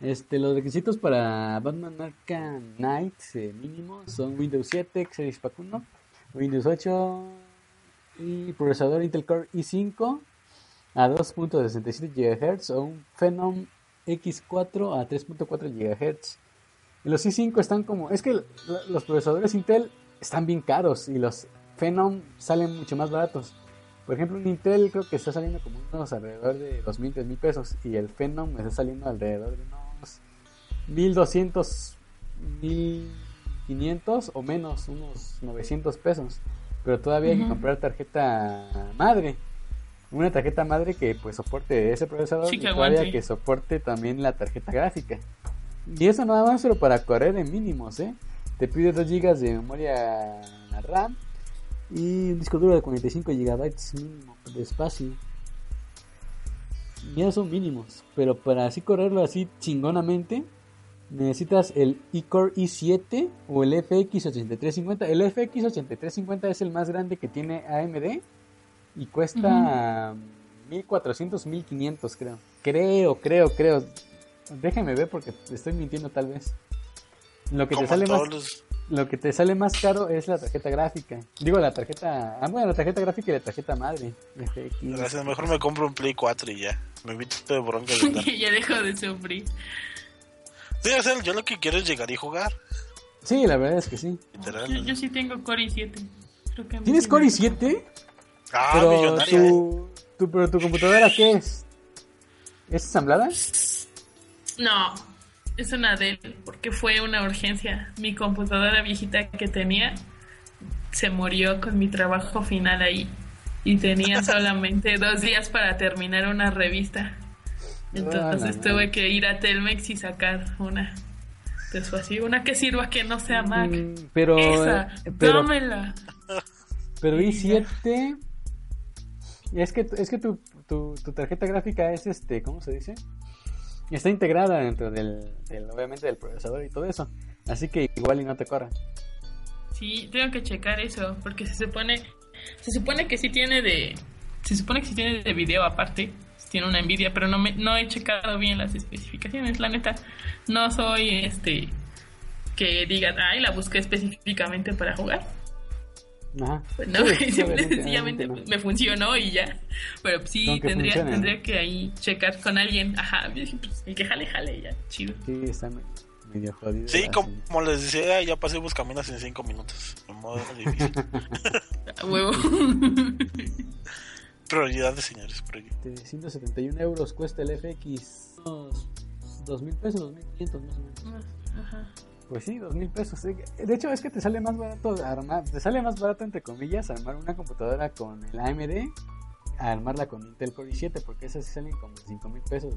Este, los requisitos para Batman Arkham Knight eh, mínimo son Windows 7, Xeris Pack 1, Windows 8 y procesador Intel Core i5 a 2.67 GHz o un Phenom X4 a 3.4 GHz. Los i5 están como... Es que los procesadores Intel están bien caros y los Phenom salen mucho más baratos. Por ejemplo, un Intel creo que está saliendo como unos alrededor de 2.000, 3.000 pesos y el Phenom está saliendo alrededor de 1200, 1500 o menos, unos 900 pesos. Pero todavía hay que comprar tarjeta madre. Una tarjeta madre que pues soporte ese procesador y todavía que soporte también la tarjeta gráfica. Y eso nada más pero para correr en mínimos, ¿eh? Te pide 2 GB de memoria RAM y un disco duro de 45 GB mínimo de espacio ya son mínimos, pero para así correrlo así chingonamente, necesitas el iCore i7 o el FX8350. El FX8350 es el más grande que tiene AMD y cuesta 1400, 1500 creo. Creo, creo, creo. Déjame ver porque estoy mintiendo tal vez. Lo que te sale más lo que te sale más caro es la tarjeta gráfica. Digo, la tarjeta. Ah, bueno, la tarjeta gráfica y la tarjeta madre. Gracias, mejor me compro un Play 4 y ya. Me invito de bronca. De ya dejo de sufrir. Sí, o sea, yo lo que quiero es llegar y jugar. Sí, la verdad es que sí. Yo, sí tengo Core i7. ¿Tienes Core i7? Ah, pero millonaria. Tu, tu, pero tu computadora, ¿qué es? ¿Es ensamblada? No, es una Dell, porque fue una urgencia. Mi computadora viejita que tenía se murió con mi trabajo final ahí. Y tenía solamente dos días para terminar una revista. Entonces ah, tuve que ir a Telmex y sacar una. Pues así, una que sirva que no sea Mac. Mm, pero, Esa, eh, pero, dámela. Pero i7 es que es que tu, tu, tu tarjeta gráfica es este, ¿cómo se dice? está integrada dentro del, obviamente del procesador y todo eso. Así que igual y no te corra. Sí, tengo que checar eso, porque se supone, se supone que sí tiene de, se supone que sí tiene de video aparte, tiene una Nvidia, pero no me, no he checado bien las especificaciones, la neta, no soy este que diga, ay, la busqué específicamente para jugar. Ajá. Pues no, sencillamente me funcionó y ya. Pero sí, tendría, tendría que ahí checar con alguien. Ajá, pues, el que jale, jale, ya, chido. Sí, está medio jodido. Sí, como, les decía, ya pasé Buscaminas en 5 minutos. En modo difícil. huevo. prioridades, señores. Prioridades. 171 euros cuesta el FX. Dos mil pesos, 2500 más o menos. Ajá. Pues sí, dos mil pesos. De hecho, es que te sale más barato armar, te sale más barato entre comillas armar una computadora con el AMD a armarla con Intel Core i7, porque esas sí salen como cinco mil pesos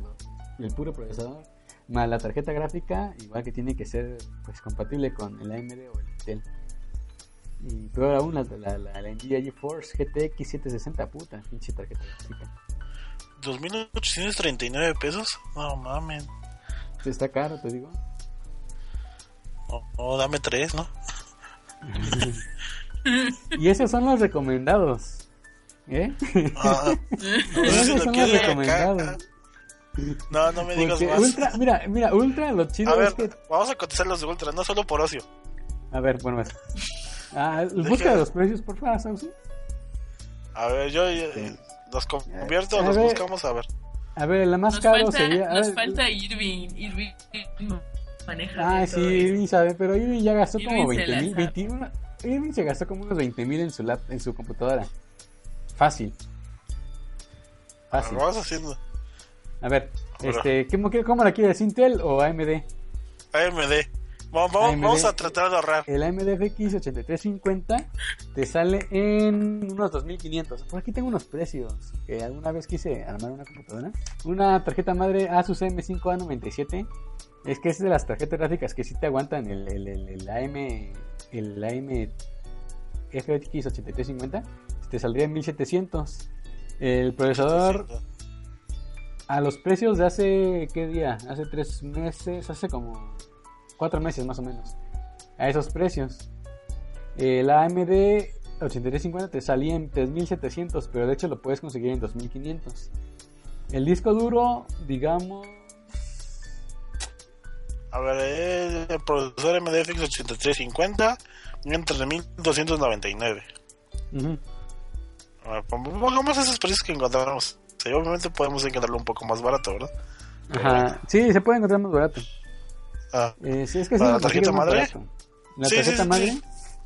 el puro procesador. Más la tarjeta gráfica, igual que tiene que ser pues compatible con el AMD o el Intel. Y peor aún, la, la, la, Nvidia GeForce GTX 760, puta, pinche tarjeta gráfica. 2.839 pesos? No mames. Está caro, te digo. O, dame tres, ¿no? y esos son los recomendados. ¿Eh? Ah, esos son los recomendados. No, no me digas más. Ultra, mira, mira, Ultra, lo chido a ver, es que. Vamos a cotizar los de Ultra, no solo por ocio. A ver, bueno, más. Ah, busca los precios, por favor, Sausi. A ver, yo los convierto, los buscamos, a ver. A ver, la más caro sería. Nos falta Irving. Irving maneja. Ah, sí, Irving sabe, pero Irving ya gastó como 20 mil. 21, Irving se gastó como unos 20 mil en su, lap, en su computadora. Fácil. Fácil. Lo vas haciendo. A ver, este, ¿cómo, ¿cómo la quieres? ¿Intel o AMD? AMD. Vamos, a tratar de ahorrar. El AMD FX 8350 te sale en unos 2500. Por aquí tengo unos precios que alguna vez quise armar una computadora. Una tarjeta madre Asus M5A97 es que es de las tarjetas gráficas que sí te aguantan el, el, el, AM el AM FX 8350 te saldría en 1700 el procesador a los precios de hace qué día hace tres meses hace como cuatro meses más o menos a esos precios el AMD 8350 te salía en 3700 pero de hecho lo puedes conseguir en 2500 el disco duro digamos A ver, el procesador MDFX 8350 entre 1299. Uh ver, pongamos esos precios que encontramos. obviamente podemos encontrarlo un poco más barato, ¿verdad? Ajá, sí, se puede encontrar más barato. Ah. Eh, sí, es que ¿La tarjeta madre? La tarjeta madre,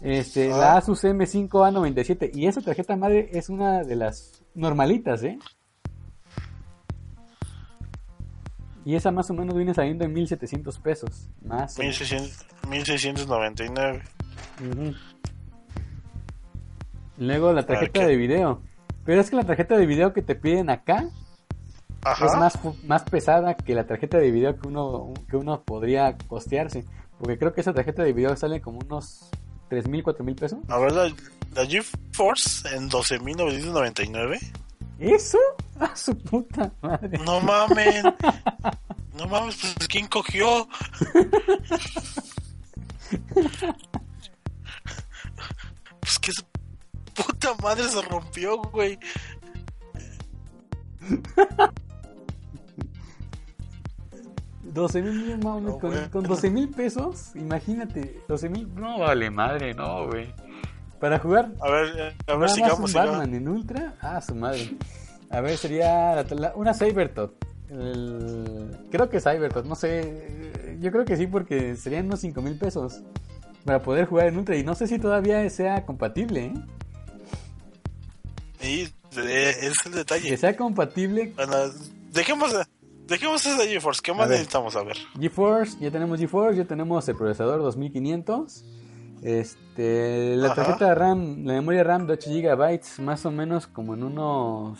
este, ah. la Asus M5A97. Y esa tarjeta madre es una de las normalitas, ¿eh? Y esa más o menos viene saliendo en 1700 pesos. Más. 1699. Luego la tarjeta de video. Pero es que la tarjeta de video que te piden acá es más, más pesada que la tarjeta de video que uno, que uno podría costearse. Porque creo que esa tarjeta de video sale como unos 3 mil, 4 mil pesos. A ver, la, la GeForce en 12.999. ¿Eso? A su puta madre. No mames. No mames, pues ¿quién cogió? pues que su puta madre se rompió, güey. 12 mil con, 12 mil pesos, imagínate, 12 mil, no vale madre, no, güey. Para jugar, a ver, a ver si un Batman en Ultra, ah, su madre. A ver, sería una Cybertot. creo que Cybertot, no sé, yo creo que sí porque serían unos 5 mil pesos para poder jugar en Ultra y no sé si todavía sea compatible, ¿eh? Sí, es el detalle. Que sea compatible. Bueno, dejemos, Dejemos esa GeForce, ¿qué más necesitamos a ver? GeForce, ya tenemos GeForce, ya tenemos el procesador 2500. Este, la tarjeta de RAM, la memoria RAM de 8 GB, más o menos como en unos.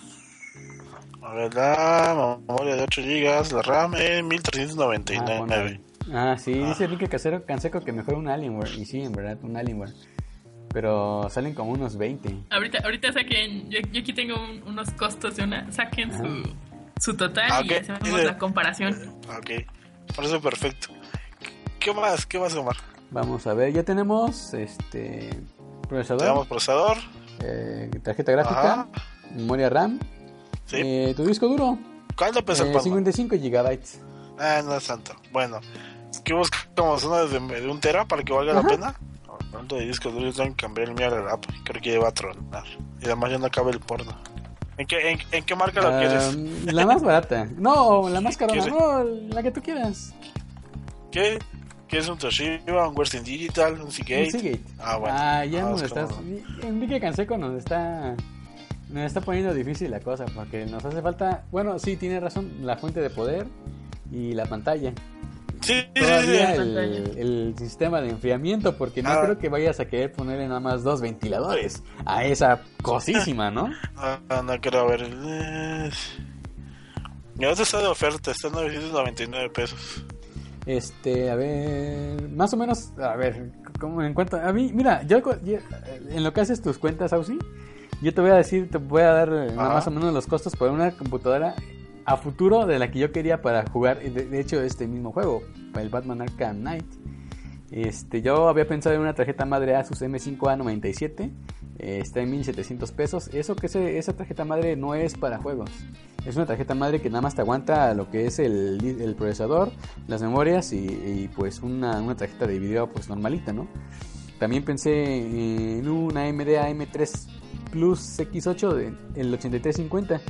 A ver, la memoria de 8 GB, la RAM en 1399. Ah, ah sí, dice Enrique Casero Canseco que mejor un Alienware. Y sí, en verdad, un Alienware. Pero salen como unos 20. Ahorita, ahorita saquen, yo, aquí tengo unos costos de una, saquen su su total y hacemos la comparación. Ok, por eso perfecto. ¿Qué más? ¿Qué más, Omar? Vamos a ver, ya tenemos este procesador. Tenemos procesador. Eh, tarjeta gráfica, memoria RAM. ¿Sí? Eh, tu disco duro. ¿Cuánto pesa el 55 eh, GB. Ah, no es tanto. Bueno, ¿qué buscamos? ¿Una de, un tera para que valga la pena? Hablando de disco duro, yo tengo que cambiar el mío al rap. Creo que lleva a tronar. Y además ya no cabe el porno. ¿En qué, en, qué marca lo quieres? La más barata. No, la más cara. No, la que tú quieras. ¿Qué? ¿Qué es un Toshiba, un Western Digital, un Seagate? Un Seagate. Ah, bueno. Ah, ya nos estás... Enrique Canseco nos está... Nos está poniendo difícil la cosa porque nos hace falta... Bueno, sí, tiene razón, la fuente de poder y la pantalla. Sí, Todavía el, sistema de enfriamiento, porque no ah. creo que vayas a querer ponerle nada más dos ventiladores a esa cosísima, ¿no? Ah, no quiero ver. Ya está de oferta, está en 999 pesos. Este, a ver, más o menos, a ver, ¿cómo en cuanto a mí, mira, yo, en lo que haces tus cuentas, Ausi, yo te voy a decir, te voy a dar eh, más o menos los costos por una computadora a futuro de la que yo quería para jugar, de, hecho, este mismo juego, para el Batman Arkham Knight. Este, yo había pensado en una tarjeta madre Asus M5A97, eh, está en 1700 pesos. Eso que esa tarjeta madre no es para juegos, es una tarjeta madre que nada más te aguanta lo que es el, procesador, las memorias y, pues una, una, tarjeta de video pues normalita, ¿no? También pensé en una AMD AM3 Plus X8 del 8350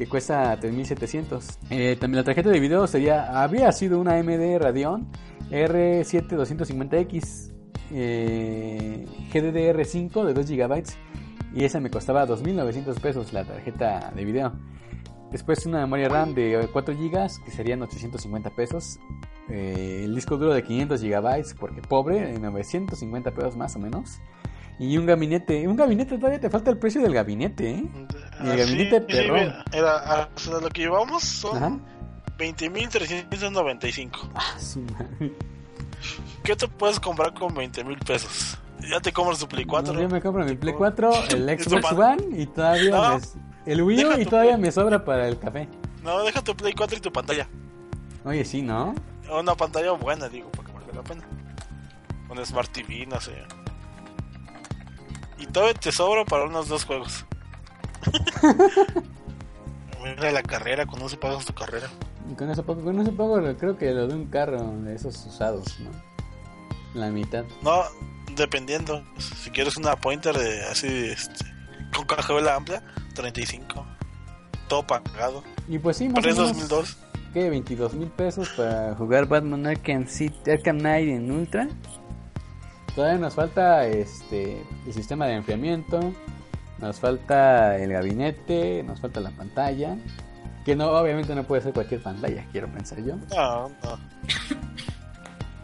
que cuesta 3700. Eh, también la tarjeta de video sería había sido una AMD Radeon R7250X eh, GDDR5 de 2 GB y esa me costaba 2900 pesos la tarjeta de video. Después una memoria RAM de 4 GB que serían 850 pesos. Eh, el disco duro de 500 GB porque pobre, 950 pesos más o menos. Y un gabinete. Un gabinete todavía te falta el precio del gabinete, ¿eh? Y el gabinete sí, era, hasta lo que llevamos son 20.395. Ah, su madre. ¿Qué te puedes comprar con 20 mil pesos? Ya te compras tu Play 4. yo me compro mi Play 4, el Xbox One y todavía el Wii U y todavía me sobra para el café. No, deja tu Play 4 y tu pantalla. Oye, sí, ¿no? Una pantalla buena, digo, porque valga la pena. Un Smart TV, no sé. Y todavía te sobra para unos dos juegos. Mira la carrera, cuando se pagas tu carrera. Y con eso poco, con eso creo que lo de un carro de esos usados, ¿no? La mitad. No, dependiendo. Si quieres una pointer de así, este, con cajuela amplia, 35. Todo pagado. Y pues sí, más o menos, 2002. ¿qué? 22 mil pesos para jugar Batman Arkham, City, Arkham Knight en Ultra. Todavía nos falta este el sistema de enfriamiento, nos falta el gabinete, nos falta la pantalla. Que no, obviamente no puede ser cualquier pantalla, quiero pensar yo. No, no.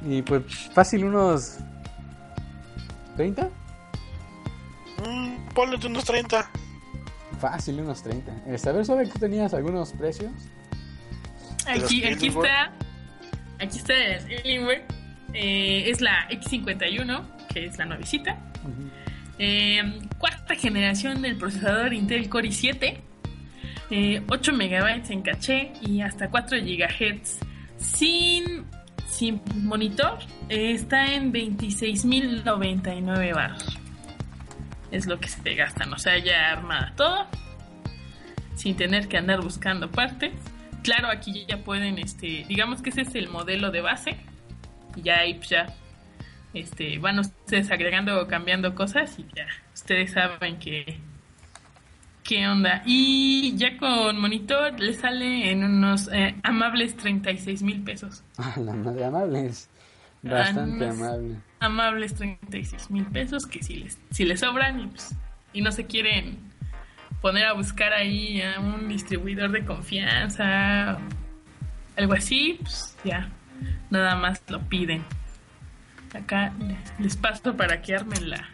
Y pues fácil unos 30, Mm, ponle tú unos 30. fácil unos 30. Eh, saber sobre que tenías algunos precios. Aquí, aquí está. Aquí está el Alienware. Eh, es la X51, que es la nuevecita. Eh, cuarta generación del procesador Intel Core i7. eh, 8 MB en caché y hasta 4 GHz sin, sin monitor. está en 26.099 baros. Es lo que se gastan. O sea, ya armada todo. Sin tener que andar buscando partes. Claro, aquí ya pueden, este, digamos que ese es el modelo de base. Y ya ahí ya este, van ustedes agregando o cambiando cosas y ya ustedes saben que qué onda. Y ya con monitor le sale en unos eh, amables 36 mil pesos. Ah, la madre amables. Bastante Ah, no. amable. Amables 36 mil pesos que si les, si les sobran y, pues, y no se quieren poner a buscar ahí a un distribuidor de confianza, algo así, pues ya, nada más lo piden. Acá les paso para que armen la,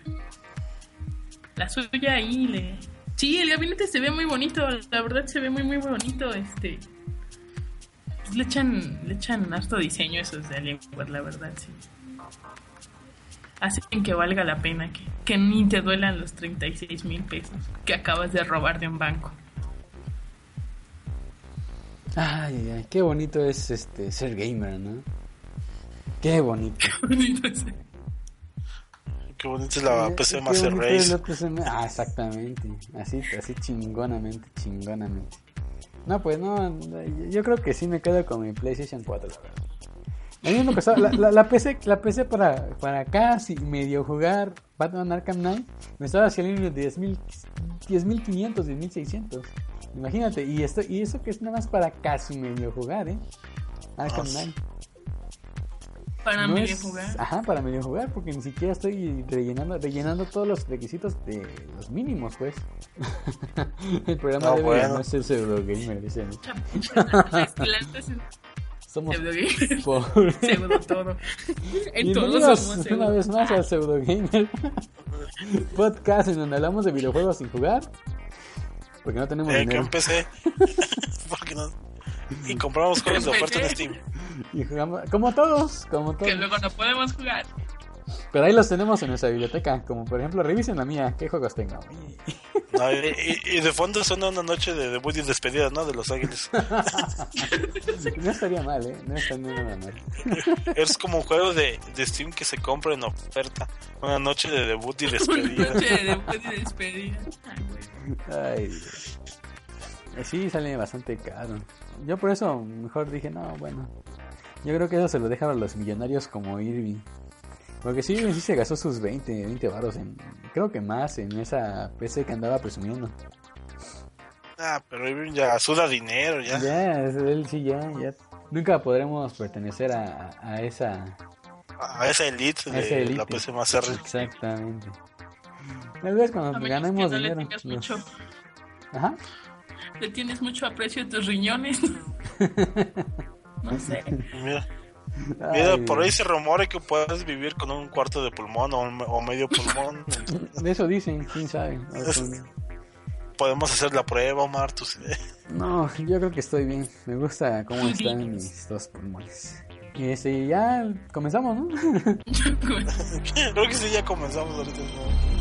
la suya y le... Sí, el gabinete se ve muy bonito, la verdad se ve muy muy bonito, este... pues le echan, le echan harto diseño esos de Alienware, la verdad, sí. Hacen que valga la pena, que, que ni te duelan los 36 mil pesos que acabas de robar de un banco. Ay, ay, ay, qué bonito es este ser gamer, ¿no? Qué bonito. Qué bonita es la PC qué Master bonito es Race. la PC Ma- Ah, exactamente. Así, así chingonamente, chingonamente. No, pues no, yo creo que sí me quedo con mi PlayStation 4, la verdad. A mí me costaba- la, la, la PC, la PC para, para casi medio jugar Batman Arkham Knight me estaba saliendo de 10.000 10.500, 10.600. Imagínate, y esto y eso que es nada más para casi medio jugar, ¿eh? Arkham Ah, Knight. Para No medio es- jugar. Ajá, para medio jugar, porque ni siquiera estoy rellenando, rellenando todos los requisitos de los mínimos, pues. El programa No, debe bueno. llamarse el pseudo gamer, dicen. Somos pobres. Pseudo todo. En todos somos una vez más al pseudo gamer podcast en donde hablamos de videojuegos sin jugar. Porque no tenemos Eh, que dinero. empecé. Porque no. Y compramos juegos de oferta en Steam. Y jugamos, como todos, como Que todos. luego no podemos jugar. Pero ahí los tenemos en nuestra biblioteca. Como por ejemplo, revisen la mía, qué juegos tengo. No, y, y- y de fondo suena una noche de debut y despedida, ¿no? De Los Ángeles. No estaría mal, eh. No estaría nada mal. Es como un juego de, de Steam que se compra en oferta. Una noche de debut y Una despedida. noche de debut y despedida. Ay, güey. Ay, Dios. Eh, Sí, sale bastante caro. Yo por eso mejor dije, no, bueno. Yo creo que eso se lo dejan a los millonarios como Irving. Porque sí, sí se gastó sus 20, 20 baros en... Creo que más en esa PC que andaba presumiendo. Ah, pero Irving ya suda dinero, ya. Ya, él sí, ya, ya. Nunca podremos pertenecer a, esa... A esa elite A de esa elite. la PC más R. Exactamente. Tal vez cuando ganemos que no le dinero. los- mucho, Ajá. le tienes mucho aprecio a tus riñones. No sé. Mira, mira, Ay, por ahí se rumora que puedes vivir con un cuarto de pulmón o, un- o medio pulmón. De eso dicen, quién sabe. Con- Podemos hacer la prueba, Omar. Tú, No, yo creo que estoy bien. Me gusta cómo están mis dos pulmones. Y este, ya comenzamos, ¿no? Creo que sí, ya comenzamos ahorita. ¿no?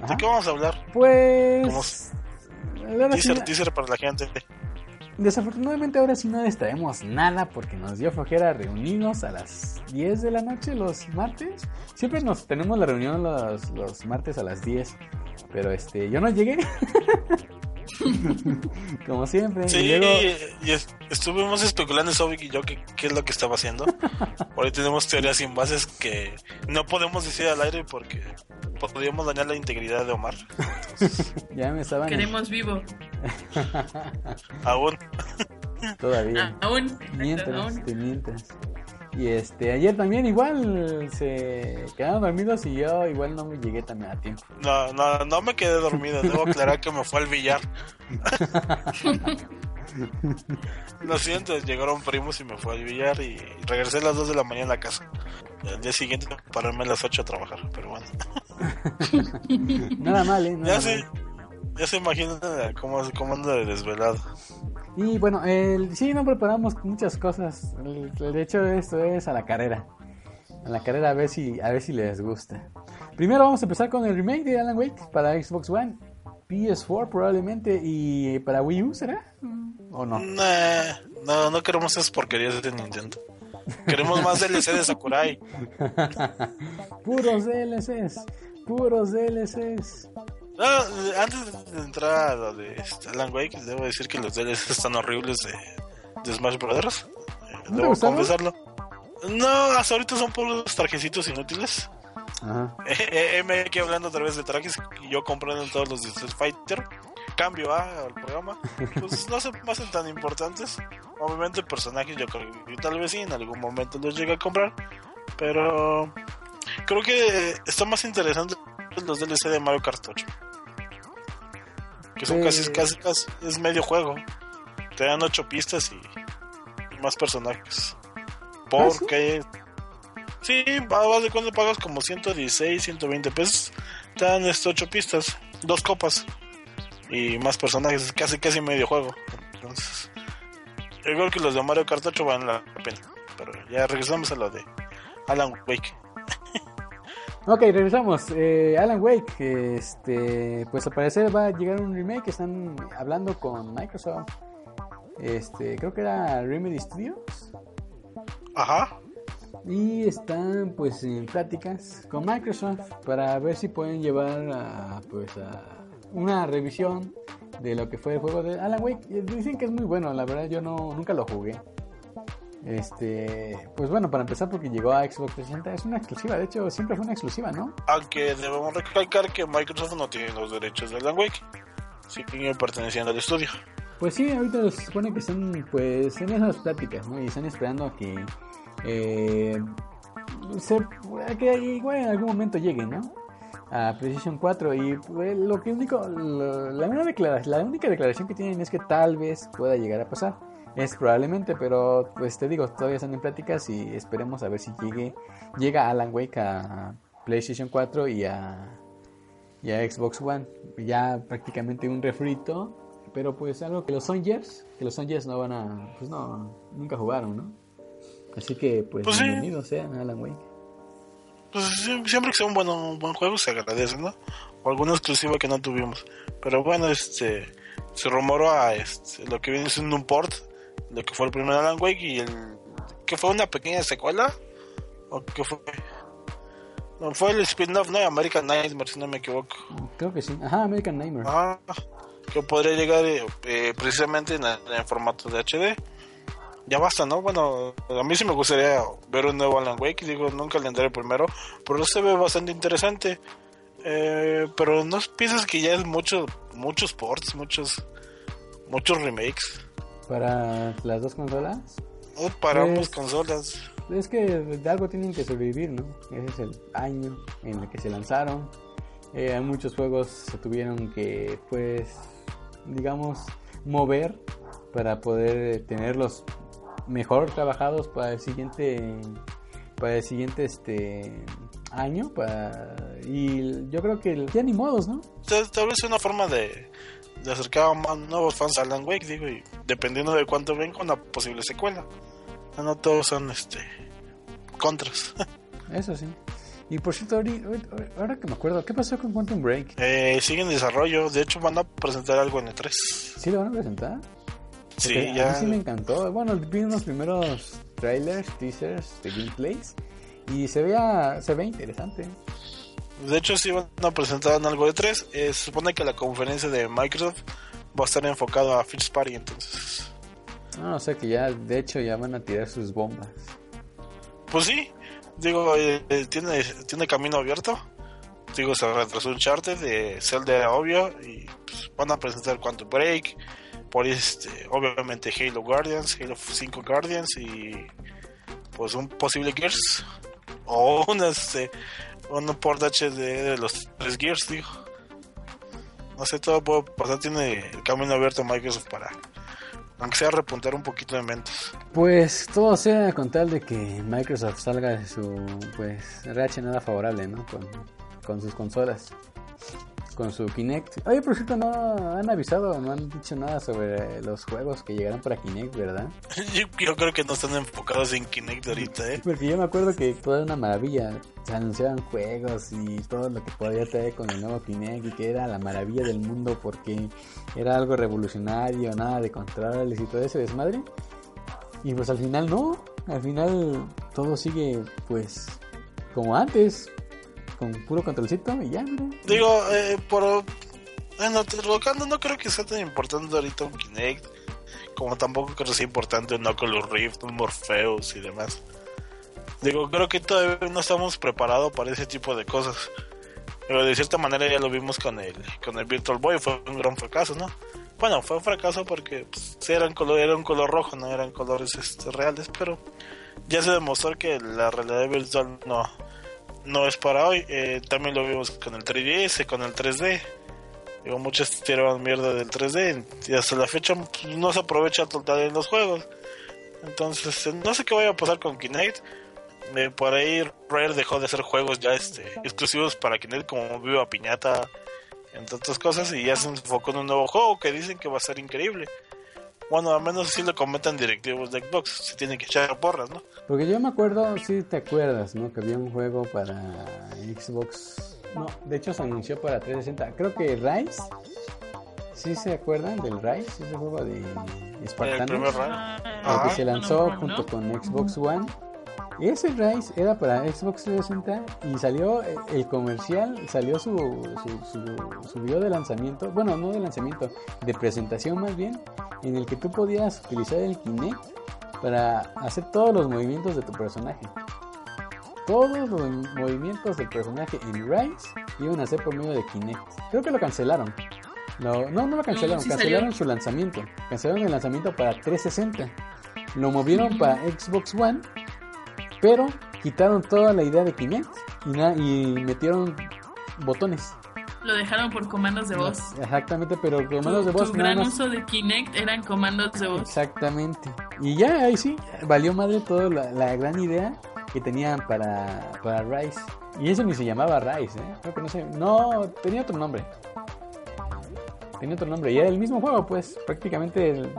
Ajá. ¿De qué vamos a hablar? Pues. Teaser, teaser para la gente. desafortunadamente ahora sí no les traemos nada porque nos dio flojera reunirnos a las 10 de la noche los martes. Siempre nos tenemos la reunión los, los martes a las 10, pero este yo no llegué. Como siempre. Sí, y luego- y es- estuvimos especulando Sobik y yo qué, qué es lo que estaba haciendo. Por ahí tenemos teorías sin bases que no podemos decir al aire porque podríamos dañar la integridad de Omar. ya me estaban Queremos vivo. Aún. todavía. Ah, aún. Mientras, aún. te mientras. Y este, ayer también igual se quedaron dormidos y yo igual no me llegué también a tiempo. No, no, no me quedé dormido. Debo aclarar que me fue al billar. Lo siento, llegaron primos y me fue al billar y regresé a las 2 de la mañana a casa. Y al día siguiente pararme a las 8 a trabajar, pero bueno. Nada mal, ¿eh? Nada Ya mal. Ya se imaginan cómo, cómo anda de desvelado. Y bueno, el, sí, no preparamos muchas cosas. El, el hecho de esto es a la carrera. A la carrera a ver si a ver si les gusta. Primero vamos a empezar con el remake de Alan Wake para Xbox One, PS4 probablemente y para Wii U, ¿será? ¿O no? Nah, no, no queremos esas porquerías de Nintendo. Queremos más DLC de Sakurai. Puros DLCs, puros DLCs. No, antes de entrar a lo de Alan Wake, debo decir que los DLCs están horribles de, de Smash Brothers. Eh, ¿No te Debo confesarlo. No, hasta ahorita son puros trajecitos inútiles. Ajá. Eh, eh, me aquí hablando otra vez de trajes yo comprando todos los de Street Fighter. Cambio ah, al programa. Pues no se me hacen tan importantes. Obviamente personajes yo creo que tal vez sí en algún momento los llegue a comprar. Pero creo que está más interesante los DLC de Mario Kart 8. Que son casi, casi, casi, es medio juego. Te dan ocho pistas y, y más personajes. ¿Ah? Porque Sí, va va de cuando pagas como 116, 120 pesos. Te dan estas 8 pistas, dos copas y más personajes, casi casi medio juego. Entonces, yo creo que los de Mario Kart 8 valen la pena. Pero ya regresamos a lo de Alan Wake. Ok, regresamos. Eh, Alan Wake, este, pues al parecer va a llegar un remake. Están hablando con Microsoft. Este, creo que era Remedy Studios. Ajá. Y están pues en pláticas con Microsoft para ver si pueden llevar a, pues a una revisión de lo que fue el juego de Alan Wake. Y Dicen que es muy bueno, la verdad yo no nunca lo jugué. Este, pues bueno, para empezar porque llegó a Xbox 360, es una exclusiva, de hecho siempre fue una exclusiva, ¿no? Aunque debemos recalcar que Microsoft no tiene los derechos de Alan Wake. Siguen perteneciendo al estudio. Pues sí, ahorita se supone que están pues en esas pláticas, ¿no? Y están esperando a que eh, se, a que igual en algún momento lleguen, ¿no? A PlayStation 4 y pues, lo que único lo- la única declaración que tienen es que tal vez pueda llegar a pasar. Es probablemente, pero pues te digo, todavía están en pláticas y esperemos a ver si llegue llega Alan Wake a PlayStation 4 y a y a Xbox One. Ya prácticamente un refrito, pero pues algo que los Songers, que los Songers no van a, pues no, nunca jugaron, ¿no? Así que pues, Pues sí. bienvenidos sean a Alan Wake. Pues sie- siempre que sea un buen, un buen juego se agradece, ¿no? O alguna exclusiva que no tuvimos. Pero bueno, este se rumoró a este, lo que viene siendo un port, lo que fue el primer Alan Wake y el que fue una pequeña secuela o que fue no fue el spin-off, no, American Nightmare, si no me equivoco. Creo que sí. Ajá, American Nightmare. Ah, que podría llegar eh, eh, precisamente en, en formato de HD. Ya basta, ¿no? Bueno, a mí sí me gustaría ver un nuevo Alan Wake. Digo, nunca le entré primero, pero se ve bastante interesante. Eh, pero no piensas que ya es mucho, muchos ports, muchos, muchos remakes. Para las dos consolas. No para Pues- ambas consolas. Es que de algo tienen que sobrevivir, ¿no? Ese es el año en el que se lanzaron. Eh, muchos juegos se tuvieron que, pues, digamos, mover para poder tenerlos mejor trabajados para el siguiente, para el siguiente este año. Para, y yo creo que ya ni modos, ¿no? Tal, tal vez una forma de, de acercar a más nuevos fans a Alan Wake, digo, y dependiendo de cuánto venga una posible secuela. No todos son este contras. Eso sí. Y por cierto, ahora que me acuerdo, ¿qué pasó con Quantum Break? Eh, sigue en desarrollo, de hecho van a presentar algo en E3. ¿Sí lo van a presentar? Sí, ya. A mí sí me encantó. Bueno, vi unos primeros trailers, teasers de gameplays y se veía, se ve interesante. De hecho, sí van a presentar en algo de 3. se supone que la conferencia de Microsoft va a estar enfocada a First Party, entonces. No, o sea que ya, de hecho, ya van a tirar sus bombas. Pues sí, digo, eh, eh, tiene, tiene camino abierto. Digo, se retrasó un charter de Zelda obvio y pues, van a presentar Quantum Break. Por este, obviamente Halo Guardians, Halo 5 Guardians y pues un posible Gears o un este un port HD de los tres Gears, digo. No sé, todo puede pasar, tiene el camino abierto Microsoft para aunque sea repuntar un poquito de ventas. Pues todo sea con tal de que Microsoft salga de su pues RH nada favorable, ¿no? Con sus consolas. Con su Kinect. Oye, por cierto, no han avisado, no han dicho nada sobre los juegos que llegarán para Kinect, ¿verdad? Yo, yo creo que no están enfocados en Kinect ahorita, ¿eh? Porque yo me acuerdo que toda una maravilla. Se anunciaban juegos y todo lo que podía traer con el nuevo Kinect y que era la maravilla del mundo porque era algo revolucionario, nada de controles y todo ese desmadre. Y pues al final no, al final todo sigue pues como antes, con puro controlcito y ya, mira. Digo, eh, por... Bueno, tocando no creo que sea tan importante ahorita un Kinect. Como tampoco creo que sea importante un Oculus Rift, un Morpheus y demás. Digo, creo que todavía no estamos preparados para ese tipo de cosas. Pero de cierta manera ya lo vimos con el, con el Virtual Boy, fue un gran fracaso, ¿no? Bueno, fue un fracaso porque pues, era, un color, era un color rojo, no eran colores este, reales, pero ya se demostró que la realidad virtual no, no es para hoy. Eh, también lo vimos con el 3DS, con el 3D. Digo, muchos tiraban mierda del 3D y hasta la fecha no se aprovecha total en los juegos. Entonces, eh, no sé qué vaya a pasar con Kinect. Eh, por ahí Rare dejó de hacer juegos ya este, exclusivos para Kinect como Viva Piñata, entre otras cosas, y ya se enfocó en un nuevo juego que dicen que va a ser increíble. Bueno, al menos si lo comentan directivos de Xbox, se tienen que echar porras, ¿no? Porque yo me acuerdo, si te acuerdas, ¿no? Que había un juego para Xbox. No, de hecho se anunció para 360. Creo que Rise. ¿Sí se acuerdan del Rise? Ese juego de El Spartanos. primer el que se lanzó junto con Xbox One. Ese Rise era para Xbox 360 y salió eh, el comercial, salió su, su, su, su video de lanzamiento, bueno, no de lanzamiento, de presentación más bien, en el que tú podías utilizar el Kinect para hacer todos los movimientos de tu personaje. Todos los movimientos del personaje en Rise iban a ser por medio de Kinect. Creo que lo cancelaron. No, no, no lo cancelaron, sí cancelaron salió. su lanzamiento. Cancelaron el lanzamiento para 360. Lo movieron para Xbox One, pero quitaron toda la idea de Kinect y, metieron botones. Lo dejaron por comandos de voz. Exactamente, pero comandos de voz tu gran más. uso de Kinect eran comandos de voz. Exactamente. Y ya ahí sí, valió madre toda la, la gran idea que tenían para, para Rise. Y eso ni se llamaba Rise, ¿eh? Creo que no sé. No, tenía otro nombre. Tenía otro nombre. Y era el mismo juego, pues. Prácticamente el-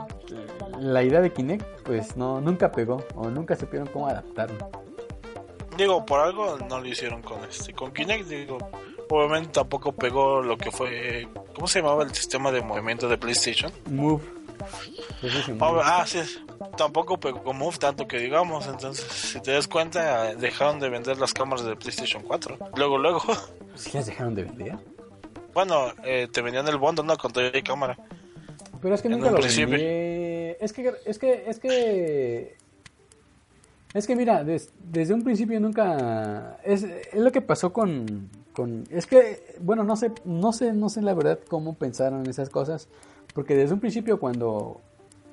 la idea de Kinect, pues no, nunca pegó. O nunca supieron cómo adaptarlo. Digo, por algo no lo hicieron con este, con Kinect, digo, obviamente tampoco pegó lo que fue, ¿cómo se llamaba el sistema de movimiento de PlayStation? Move. Ah, Move. Ah, sí, tampoco pegó con Move tanto que digamos, entonces, si te das cuenta, dejaron de vender las cámaras de PlayStation 4. Luego, luego, ¿Sí las dejaron de vender? bueno, eh, te vendían el bondo, ¿no? Con toda la cámara. Pero es que En nunca un lo principio. vendí. Es que, es que, es que. Es que mira, des- desde un principio nunca. Es, es lo que pasó con, con. Es que, bueno, no sé, no sé, no sé la verdad cómo pensaron esas cosas. Porque desde un principio, cuando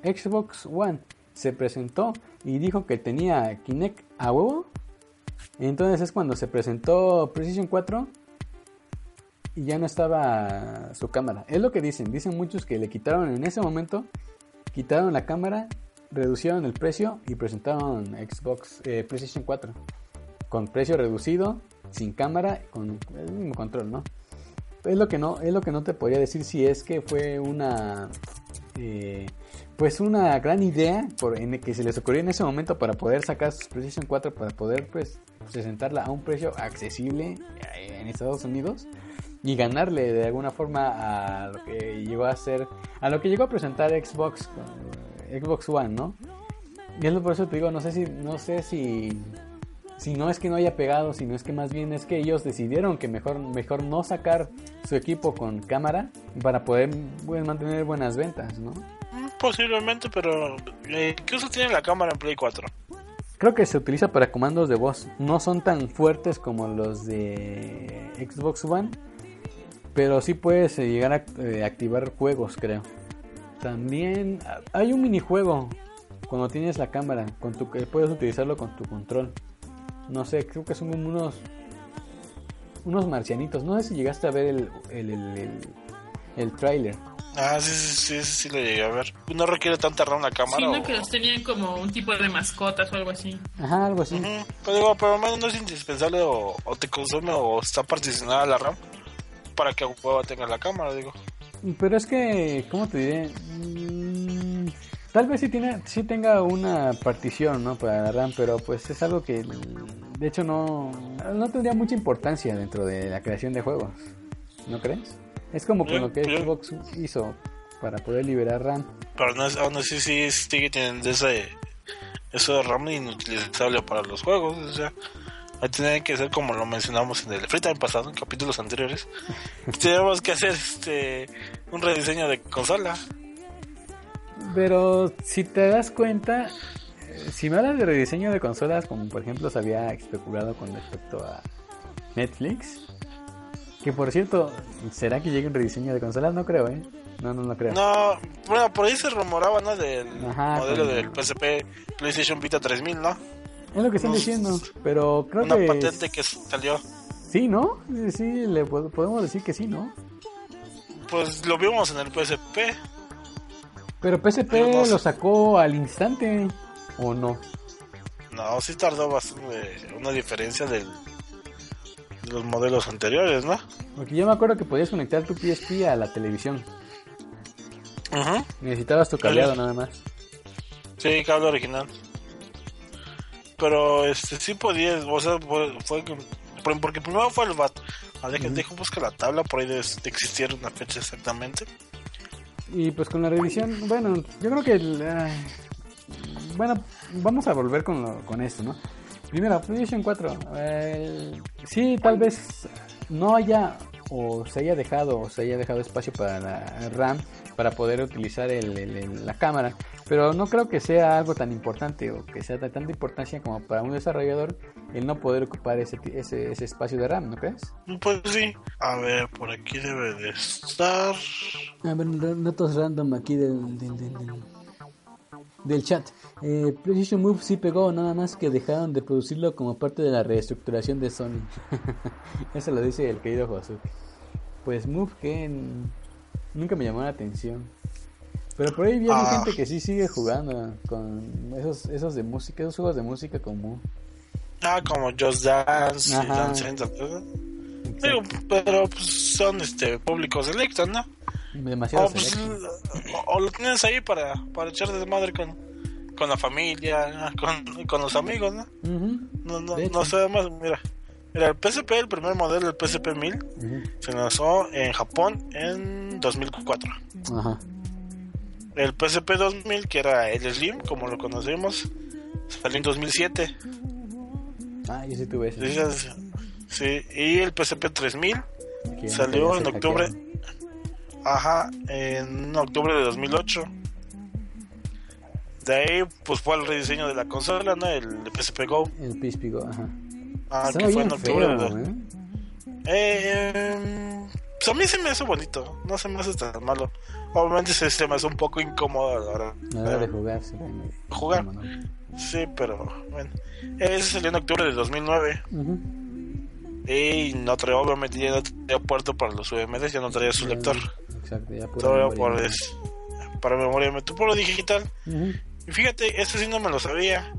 Xbox One se presentó y dijo que tenía Kinect a huevo, entonces es cuando se presentó Precision 4 y ya no estaba su cámara. Es lo que dicen. Dicen muchos que le quitaron en ese momento, quitaron la cámara, reducieron el precio y presentaron Xbox eh, PlayStation 4 con precio reducido, sin cámara, con el mismo control, ¿no? Es lo que no, es lo que no te podría decir si es que fue una eh, pues una gran idea por, en que se les ocurrió en ese momento para poder sacar sus PlayStation 4 para poder pues presentarla a un precio accesible eh, en Estados Unidos y ganarle de alguna forma a lo que llegó a ser a lo que llegó a presentar Xbox con, Xbox One, ¿no? Y es por eso te digo, no sé si, no sé si, si no es que no haya pegado, sino es que más bien es que ellos decidieron que mejor, mejor no sacar su equipo con cámara para poder pues, mantener buenas ventas, ¿no? Posiblemente, pero eh, ¿qué uso tiene la cámara en Play 4? Creo que se utiliza para comandos de voz. No son tan fuertes como los de Xbox One, pero sí puedes eh, llegar a eh, activar juegos, creo. También ah, hay un minijuego cuando tienes la cámara, con tu, que puedes utilizarlo con tu control. No sé, creo que son como unos unos marcianitos. No sé si llegaste a ver el, el, el, el, el trailer. Ah, sí, sí, sí, sí, sí lo llegué a ver. No requiere tanta RAM la cámara. Sino o- que los tenían como un tipo de mascotas o algo así. Ajá, algo así. Pero digo, pero al menos no es indispensable o, o te consume o está particionada la RAM para que a huevo tenga la cámara, digo. Pero es que, ¿cómo te diré? Mm, tal vez sí, tiene, sí tenga una partición, ¿no? Para la RAM, pero pues es algo que, de hecho, no, no tendría mucha importancia dentro de la creación de juegos. ¿No crees? Es como con lo que Xbox hizo para poder liberar RAM. Pero no es, aún así sí sigue teniendo ese, eso de RAM inutilizable para los juegos. O sea, tiene que ser como lo mencionamos en el Free Time pasado, en capítulos anteriores. Tenemos que hacer este un rediseño de consola. Pero si te das cuenta, eh, si me hablas de rediseño de consolas, como por ejemplo se había especulado con respecto a Netflix, que por cierto, ¿será que llegue un rediseño de consolas? No creo, ¿eh? No, no, no creo. No, bueno, por ahí se rumoraba, ¿no? Del Ajá, modelo con- del PSP PlayStation Vita 3000, ¿no? Es lo que están diciendo, pero creo Una que patente que salió. sí, ¿no? Sí, le pod- podemos decir que sí, ¿no? Pues lo vimos en el PSP. Pero PSP No sé. lo sacó al instante, ¿o no? No, sí tardó bastante una diferencia del, de los modelos anteriores, ¿no? Porque yo me acuerdo que podías conectar tu PSP a la televisión. Ajá. Necesitabas tu cableado nada más. Sí, cable original. Pero este sí podía, o sea, fue, fue que- por- porque primero fue el VAT. Ah, deja, deja buscar la tabla por ahí de, de existir una fecha exactamente. Y pues con la revisión, bueno, yo creo que... el, ay, bueno, vamos a volver con, lo- con esto, ¿no? Primero, PlayStation 4. eh, sí, tal vez no haya o se haya dejado o se haya dejado espacio para la RAM para poder utilizar el- la cámara, pero no creo que sea algo tan importante o que sea de tanta importancia como para un desarrollador el no poder ocupar ese, ti- ese, ese espacio de RAM, ¿no crees? Pues sí. A ver, por aquí debe de estar. A ver, datos random aquí del, del, del, del- del chat. Eh, PlayStation Move sí pegó, nada más que dejaron de producirlo como parte de la reestructuración de Sony. Eso lo dice el querido Josué. Pues Move que nunca me llamó la atención. Pero por ahí vi Ah. gente que sí sigue jugando con esos, esos de música, esos juegos de música con Move. Ah, como Just Dance y Ajá. Dance Central. Digo, pero pues son este públicos selectos, ¿no? Demasiado O, pues, o- o lo tienes ahí para, para echar desmadre con, con la familia, con, con los amigos, ¿no? No, no, no sé más, mira. Mira, el PSP, el primer modelo, el PSP 1000, ujú. se lanzó en Japón en 2004. Ajá. El PSP 2000, que era el Slim, como lo conocemos, salió en 2007. Ah, yo sí tuve ese. Sí, y el PSP 3000 que salió en octubre. hackearon. Ajá, en octubre de 2008. De ahí, pues fue el rediseño de la consola, ¿no? El PSP Go. El PSP Go, ajá. Ah, que fue en octubre. feo, de- ¿eh? Eh, pues a mí se me hace bonito, no se me hace tan malo. Obviamente se me hace un poco incómodo a la hora A la hora de jugar, sí. jugar. No. Sí, pero bueno. Ese salió en octubre de 2009. Ujú. Y no traía, obviamente ya no traía puerto para los UMDs, ya no traía su lector. Exacto, ya Todavía por es- para memoria, me por lo digital. Ujú. Y fíjate, este sí no me lo sabía.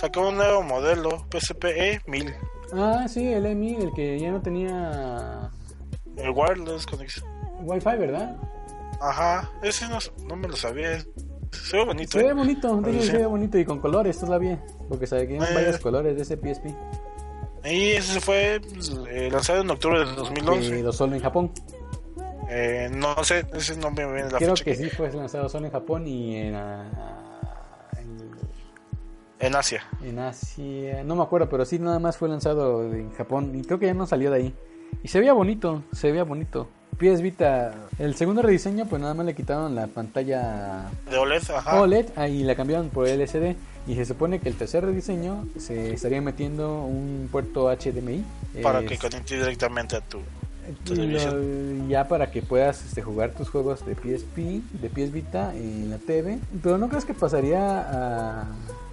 Sacó un nuevo modelo, PSPE 1000. Ah, sí, el EMI, el que ya no tenía El wireless conexión. Wi-Fi, ¿verdad? Ajá, ese no, no me lo sabía. Se ve bonito. Se ve ¿eh? bonito, se ve bonito y con colores todavía. Porque sabe que hay Eh. varios colores de ese PSP. Y ese fue eh, lanzado en octubre de 2011. Pero solo en Japón. Eh, no sé, ese no me viene la Creo fecha. que sí fue lanzado solo en Japón y en, ah, En Asia. En Asia, no me acuerdo, pero sí nada más fue lanzado en Japón y creo que ya no salió de ahí. Y se veía bonito, se veía bonito. PS Vita, el segundo rediseño, pues nada más le quitaron la pantalla De OLED, ajá. OLED ah, y la cambiaron por LCD. Y se supone que el tercer rediseño se estaría metiendo un puerto HDMI. Para que conecte directamente a tu. televisión. ya para que puedas este, jugar tus juegos de PSP, de PS Vita en la TV. Pero ¿no crees que pasaría a,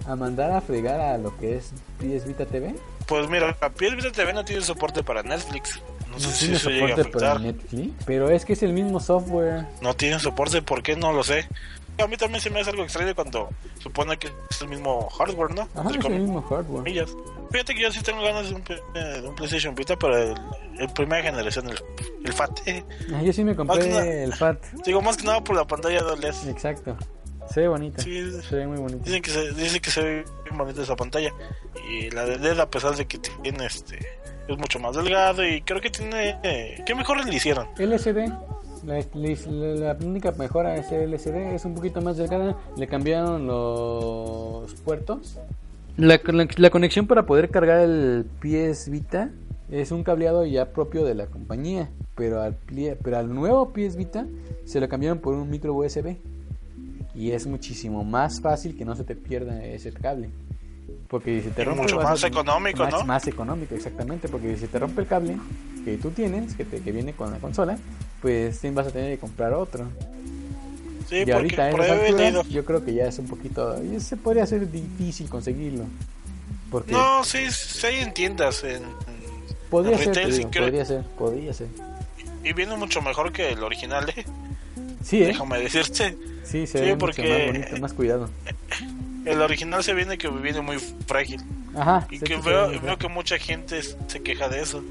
a mandar a fregar a lo que es PS Vita TV? Pues mira, PS Vita TV no tiene soporte para Netflix. No sé si eso llega a soporte para. Netflix, pero es que es el mismo software. No tiene soporte, ¿por qué? No lo sé. A mí también se me hace algo extraño cuando supone que es el mismo hardware, ¿no? Ajá, es el mismo hardware. comillas. Fíjate que yo sí tengo ganas de un, P- eh, de un PlayStation Vita, pero el, el primera generación, el, el FAT. Ah, yo sí me compré el FAT. Digo, más que nada por la pantalla de OLED. Exacto. Se ve bonita. Sí, Se ve muy bonita. dicen que se, dicen que se ve bien bonita esa pantalla. Y la de LED, a pesar de que tiene este. Es mucho más delgado y creo que tiene. eh, ¿Qué mejor le hicieron? LCD. La, la- la única mejora es el LCD, es un poquito más delgada. Le cambiaron los puertos. La, la- la conexión para poder cargar el PS Vita es un cableado ya propio de la compañía. Pero al, pero al nuevo PS Vita se lo cambiaron por un micro USB. Y es muchísimo más fácil que no se te pierda ese cable. Porque si te rompe mucho a- más económico, más, ¿no? Más económico, exactamente. Porque si te rompe el cable que tú tienes, que, te, que viene con la consola, pues vas a tener que comprar otro. Sí, y ahorita en alturas, yo creo que ya es un poquito... Se podría hacer difícil conseguirlo. Porque No, sí, sí hay en tiendas. En, podría en ser, retail, sí digo, creo. podría ser, podría ser. y viene mucho mejor que el original, ¿eh? Sí, ¿eh? Déjame decirte. Sí, se Sí, ve mucho porque- más bonito, más cuidado. El original se viene que viene muy frágil. Ajá. Y que veo, que mucha gente se queja de eso.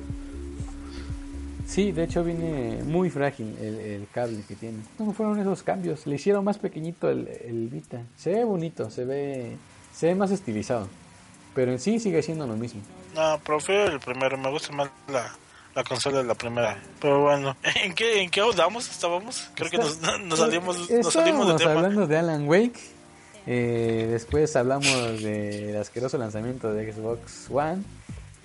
Sí, de hecho viene muy frágil el, el cable que tiene. ¿Cómo fueron esos cambios? Le hicieron más pequeñito el, el Vita. Se ve bonito, se ve, se ve más estilizado. Pero en sí sigue siendo lo mismo. No, prefiero el primero. Me gusta más la, la consola de la primera. Pero bueno, ¿en qué, en qué damos? ¿Estábamos? Creo que nos, nos salimos, nos salimos de tema. hablando de Alan Wake. Eh, después hablamos del asqueroso lanzamiento de Xbox One.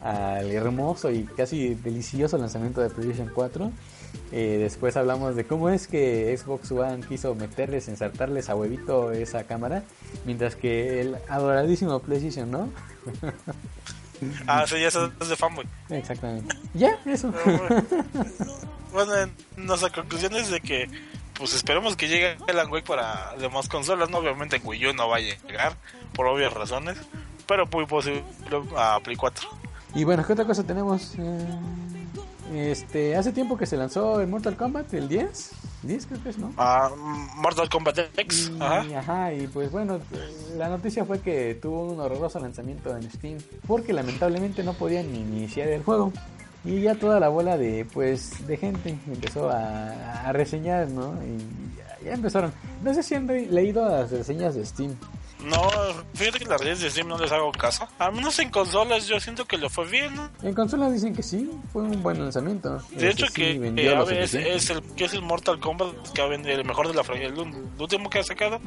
Al hermoso y casi delicioso lanzamiento de PlayStation 4. Eh, después hablamos de cómo es que Xbox One quiso meterles, ensartarles a huevito esa cámara. Mientras que el adoradísimo PlayStation no. Ah, sí, ya sabes de fanboy. Exactamente. Ya, eso. Bueno, en- nuestra conclusión es de que, pues esperemos que llegue Alan Wake para demás consolas. No, obviamente en Wii U no va a llegar, por obvias razones. Pero muy posible a Play 4. Y bueno, ¿qué otra cosa tenemos? Eh, Este, hace tiempo que se lanzó el Mortal Kombat, el 10. 10 creo que es, ¿no? Ah, Mortal Kombat X. Y, Ajá. ajá, y pues bueno, la noticia fue que tuvo un horroroso lanzamiento en Steam porque lamentablemente no podían ni iniciar el juego. Y ya toda la bola de pues de gente empezó a, a reseñar, ¿no? Y ya, ya empezaron. No sé si han leído las reseñas de Steam. No, fíjate que las redes de Steam no les hago caso. Al menos en consolas yo siento que le fue bien. ¿no? En consolas dicen que sí, fue un buen lanzamiento. De Este, hecho sí que vendió eh, a es, es el que es el Mortal Kombat que ha vendido el mejor de la franquicia, el, el último que ha sacado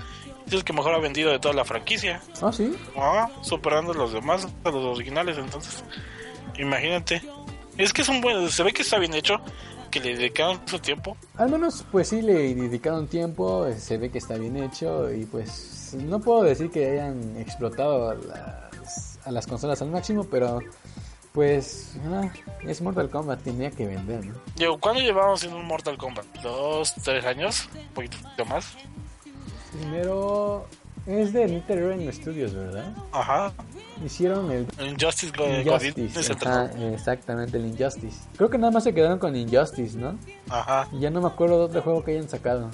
es el que mejor ha vendido de toda la franquicia. Ah, sí. Ah, superando a los demás, a los originales, entonces. Imagínate. Es que es un buen, se ve que está bien hecho, que le dedicaron su tiempo. Al menos, pues sí le dedicaron tiempo, eh, se ve que está bien hecho y pues no puedo decir que hayan explotado a las, a las consolas al máximo, pero pues ah, es Mortal Kombat, tenía que vender, ¿no? Digo, ¿cuándo llevamos en un Mortal Kombat? ¿Dos, tres años? ¿Un poquito más? Primero es de NetherRealm Studios, ¿verdad? Ajá. Hicieron el Injustice, ajá, exactamente el Injustice. Creo que nada más se quedaron con Injustice, ¿no? Ajá. Y ya no me acuerdo de otro juego que hayan sacado.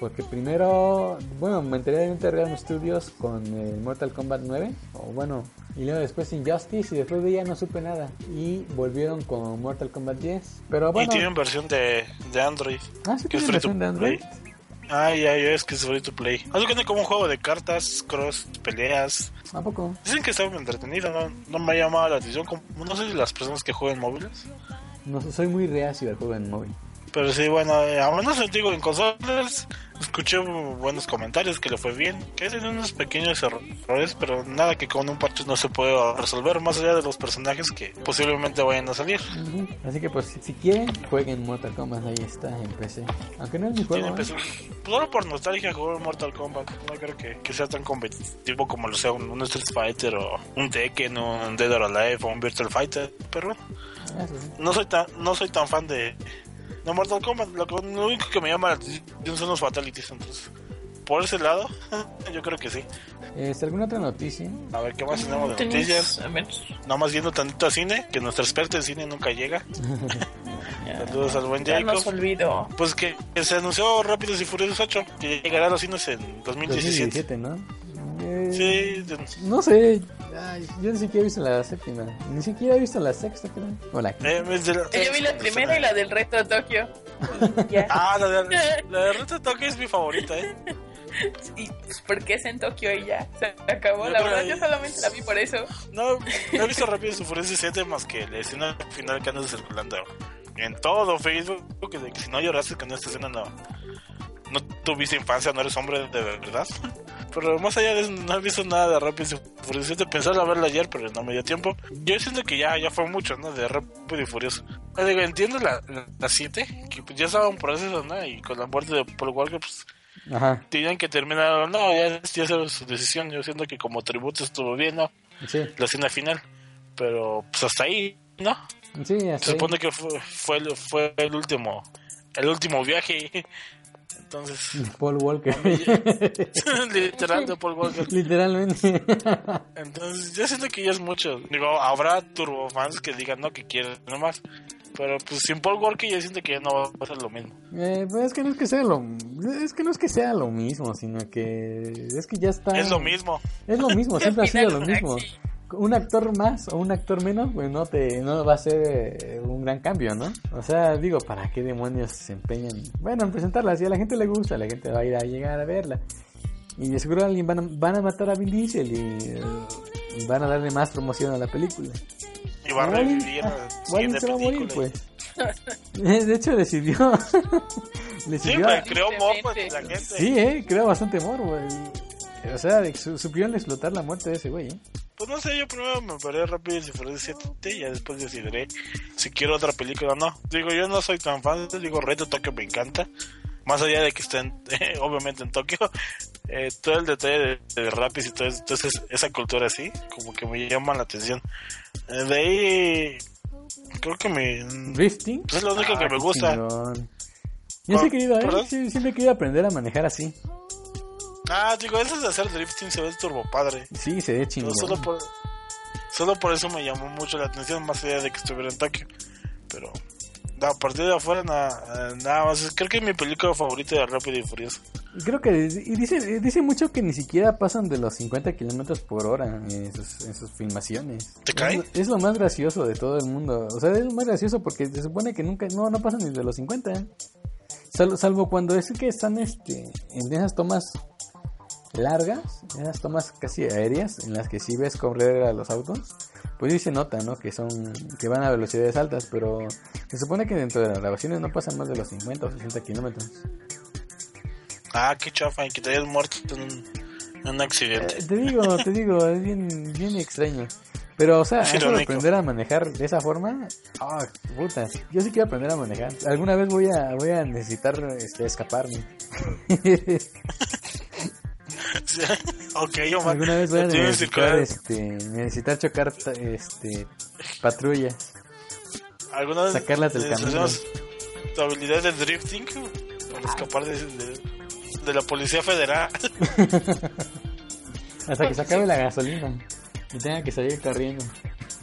Porque primero, bueno, me enteré de NetherRealm Studios con el Mortal Kombat 9. O bueno, y luego después Injustice y después de ya no supe nada. Y volvieron con Mortal Kombat 10. Pero bueno. Y tienen versión de, de Android. Ah, sí tienen versión de Android. play. Ah, ya, ya es que es free to play. Algo que como un juego de cartas, cross, peleas. ¿A poco? Dicen que está muy entretenido, no, no me ha llamado la atención. Como, no sé si las personas que juegan móviles. No soy muy reacio al juego en móvil. Pero sí, bueno, eh, a menos digo, en consolas escuché buenos comentarios, que le fue bien, que tiene unos pequeños errores, pero nada que con un parche no se puede resolver, más allá de los personajes que posiblemente vayan a salir. Así que pues si quieren, jueguen Mortal Kombat, ahí está en PC. Aunque no es mi juego. ¿eh? Pues solo por nostalgia jugar Mortal Kombat, no creo que, que sea tan competitivo como lo sea un, un Street Fighter o un Tekken o un Dead or Alive o un Virtual Fighter, pero bueno, Ah, no soy tan, no soy tan fan de, de Mortal Kombat, lo, que- lo único que me llama la atención son los fatalities, entonces por ese lado, yo creo que sí. Este, ¿Alguna otra noticia? A ver, ¿qué más tenemos de noticias? a ver, Nada más viendo tantito a cine, que nuestro experto en cine nunca llega. ya, Saludos al buen ya nos Jacob. olvidó. Pues que, que se anunció Rápidos y Furiosos 8, que llegará a los cines en 2017. 2017, ¿no? Eh, Sí, de- No sé, ay, yo ni siquiera he visto la séptima, ni siquiera he visto la sexta, creo. O la quinta. eh, de Yo vi la primera y la del reto Tokio. Ya. Ah, la de, la de Reto Tokio es mi favorita, ¿eh? Y pues porque es en Tokio y ya. Se acabó. La verdad, yo solamente la vi por eso. No, no he visto Rápidos y Furiosos 7 más que la escena final que anda circulando en todo Facebook, que de que si no lloraste con esta escena no, no tuviste infancia, no eres hombre de verdad. Pero más allá de eso, no he visto nada de Rápidos y Furiosos 7. Pensaba verla ayer, pero no me dio tiempo. Yo siento que ya, ya fue mucho, ¿no? De Rápido y Furioso. Digo, entiendo la, la, la 7, que pues ya estaba un proceso, ¿no? Y con la muerte de Paul Walker, pues Ajá, tenían que terminar. No, ya, ya era su decisión. Yo siento que como tributo estuvo bien, ¿no? sí, La escena final. Pero pues hasta ahí, ¿no? sí, Se hasta ahí. supone que fue, fue el último el último viaje. Entonces, Paul Walker. literal de Paul Walker. Literalmente. Entonces, yo siento que ya es mucho. Digo, habrá turbofans que digan no, que quieren nomás. Pero pues sin Paul Walker yo siento que ya no va a ser lo mismo. Eh, pues es que no es que sea lo es que no es que sea lo mismo, sino que es que ya está Es lo mismo. Es lo mismo, siempre ha sido lo mismo. Un actor más o un actor menos, pues no te no va a ser eh, un gran cambio, ¿no? O sea, digo, ¿para qué demonios se empeñan? Bueno, en presentarla, si a la gente le gusta, la gente va a ir a llegar a verla. Y de seguro alguien van a, van a matar a Vin Diesel y eh, van a darle más promoción a la película. Y va a revivir siguiente se va a morir, pues. De hecho, decidió. Sí, decidió pues creó morbo en la gente. Sí, eh, creó bastante morbo. O sea, su- supieron explotar la muerte de ese güey, ¿eh? Pues no sé, yo primero me veré rápido si fuera 7 y ya después decidiré si quiero otra película o no. Digo, yo no soy tan fan, digo, Reto Tokio me encanta. Más allá de que estén, obviamente, en Tokio, eh, todo el detalle de, de Rapid y todo eso, entonces esa cultura así, como que me llama la atención. Eh, de ahí, creo que me... Drifting. Pues es lo único que Ah, me qué gusta. chingón. Yo sí he querido, ¿eh? Siempre he querido aprender a manejar así. Ah, digo, eso de hacer drifting se ve turbo padre. Sí, se ve chingón. Solo por, solo por eso me llamó mucho la atención, más allá de que estuviera en Tokio. Pero a partir de afuera, nada, nada más. Creo que es mi película favorita de Rápido y Furioso. Creo que y dice, dice mucho que ni siquiera pasan de los 50 kilómetros por hora en sus, en sus filmaciones. ¿Te cae? Es, lo- es lo más gracioso de todo el mundo. O sea, es lo más gracioso porque se supone que nunca, no, no pasan ni de los 50. Salvo, salvo cuando es que están este, en esas tomas largas, esas tomas casi aéreas, en las que sí ves correr a los autos, pues sí se nota, ¿no? Que son, que van a velocidades altas, pero se supone que dentro de las grabaciones no pasan más de los 50 o 60 kilómetros. Ah, qué chafa, y que te hayas muerto en un, en un accidente. Eh, te digo, te digo, es bien, bien extraño. Pero, o sea, Es eso de aprender a manejar de esa forma, ah, puta, yo sí quiero aprender a manejar. Alguna vez voy a, voy a necesitar este, escaparme. ok, Omar. Alguna vez voy a necesitar, este, necesitar chocar este, patrullas. ¿Alguna vez sacarlas del necesitamos tu habilidad de drifting para escapar de, de, de la Policía Federal? Hasta que se acabe la gasolina y tenga que salir corriendo.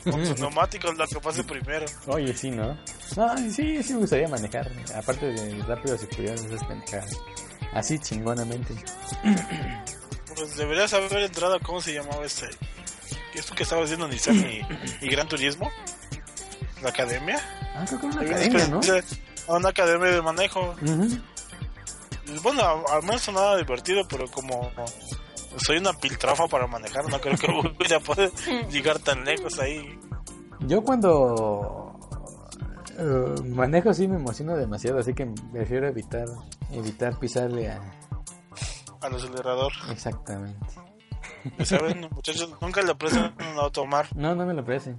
Con tus neumáticos, lo que pase primero. Oye, sí, ¿no? No, sí, sí me gustaría manejar. Aparte de rápidos y curiosos, es manejar así chingonamente. Pues deberías haber entrado, ¿cómo se llamaba este? Esto que estaba haciendo Nissan y, y Gran Turismo. La academia. Ah, creo que era una Había academia, ¿no? Una academia de manejo. Bueno, al menos sonaba divertido, pero como soy una piltrafa para manejar, no creo que voy a poder llegar tan lejos ahí. Yo cuando eh, manejo sí me emociono demasiado, así que prefiero evitar evitar pisarle a, al acelerador. Exactamente. Y saben, muchachos, nunca le prestan un auto. No, no me lo parece.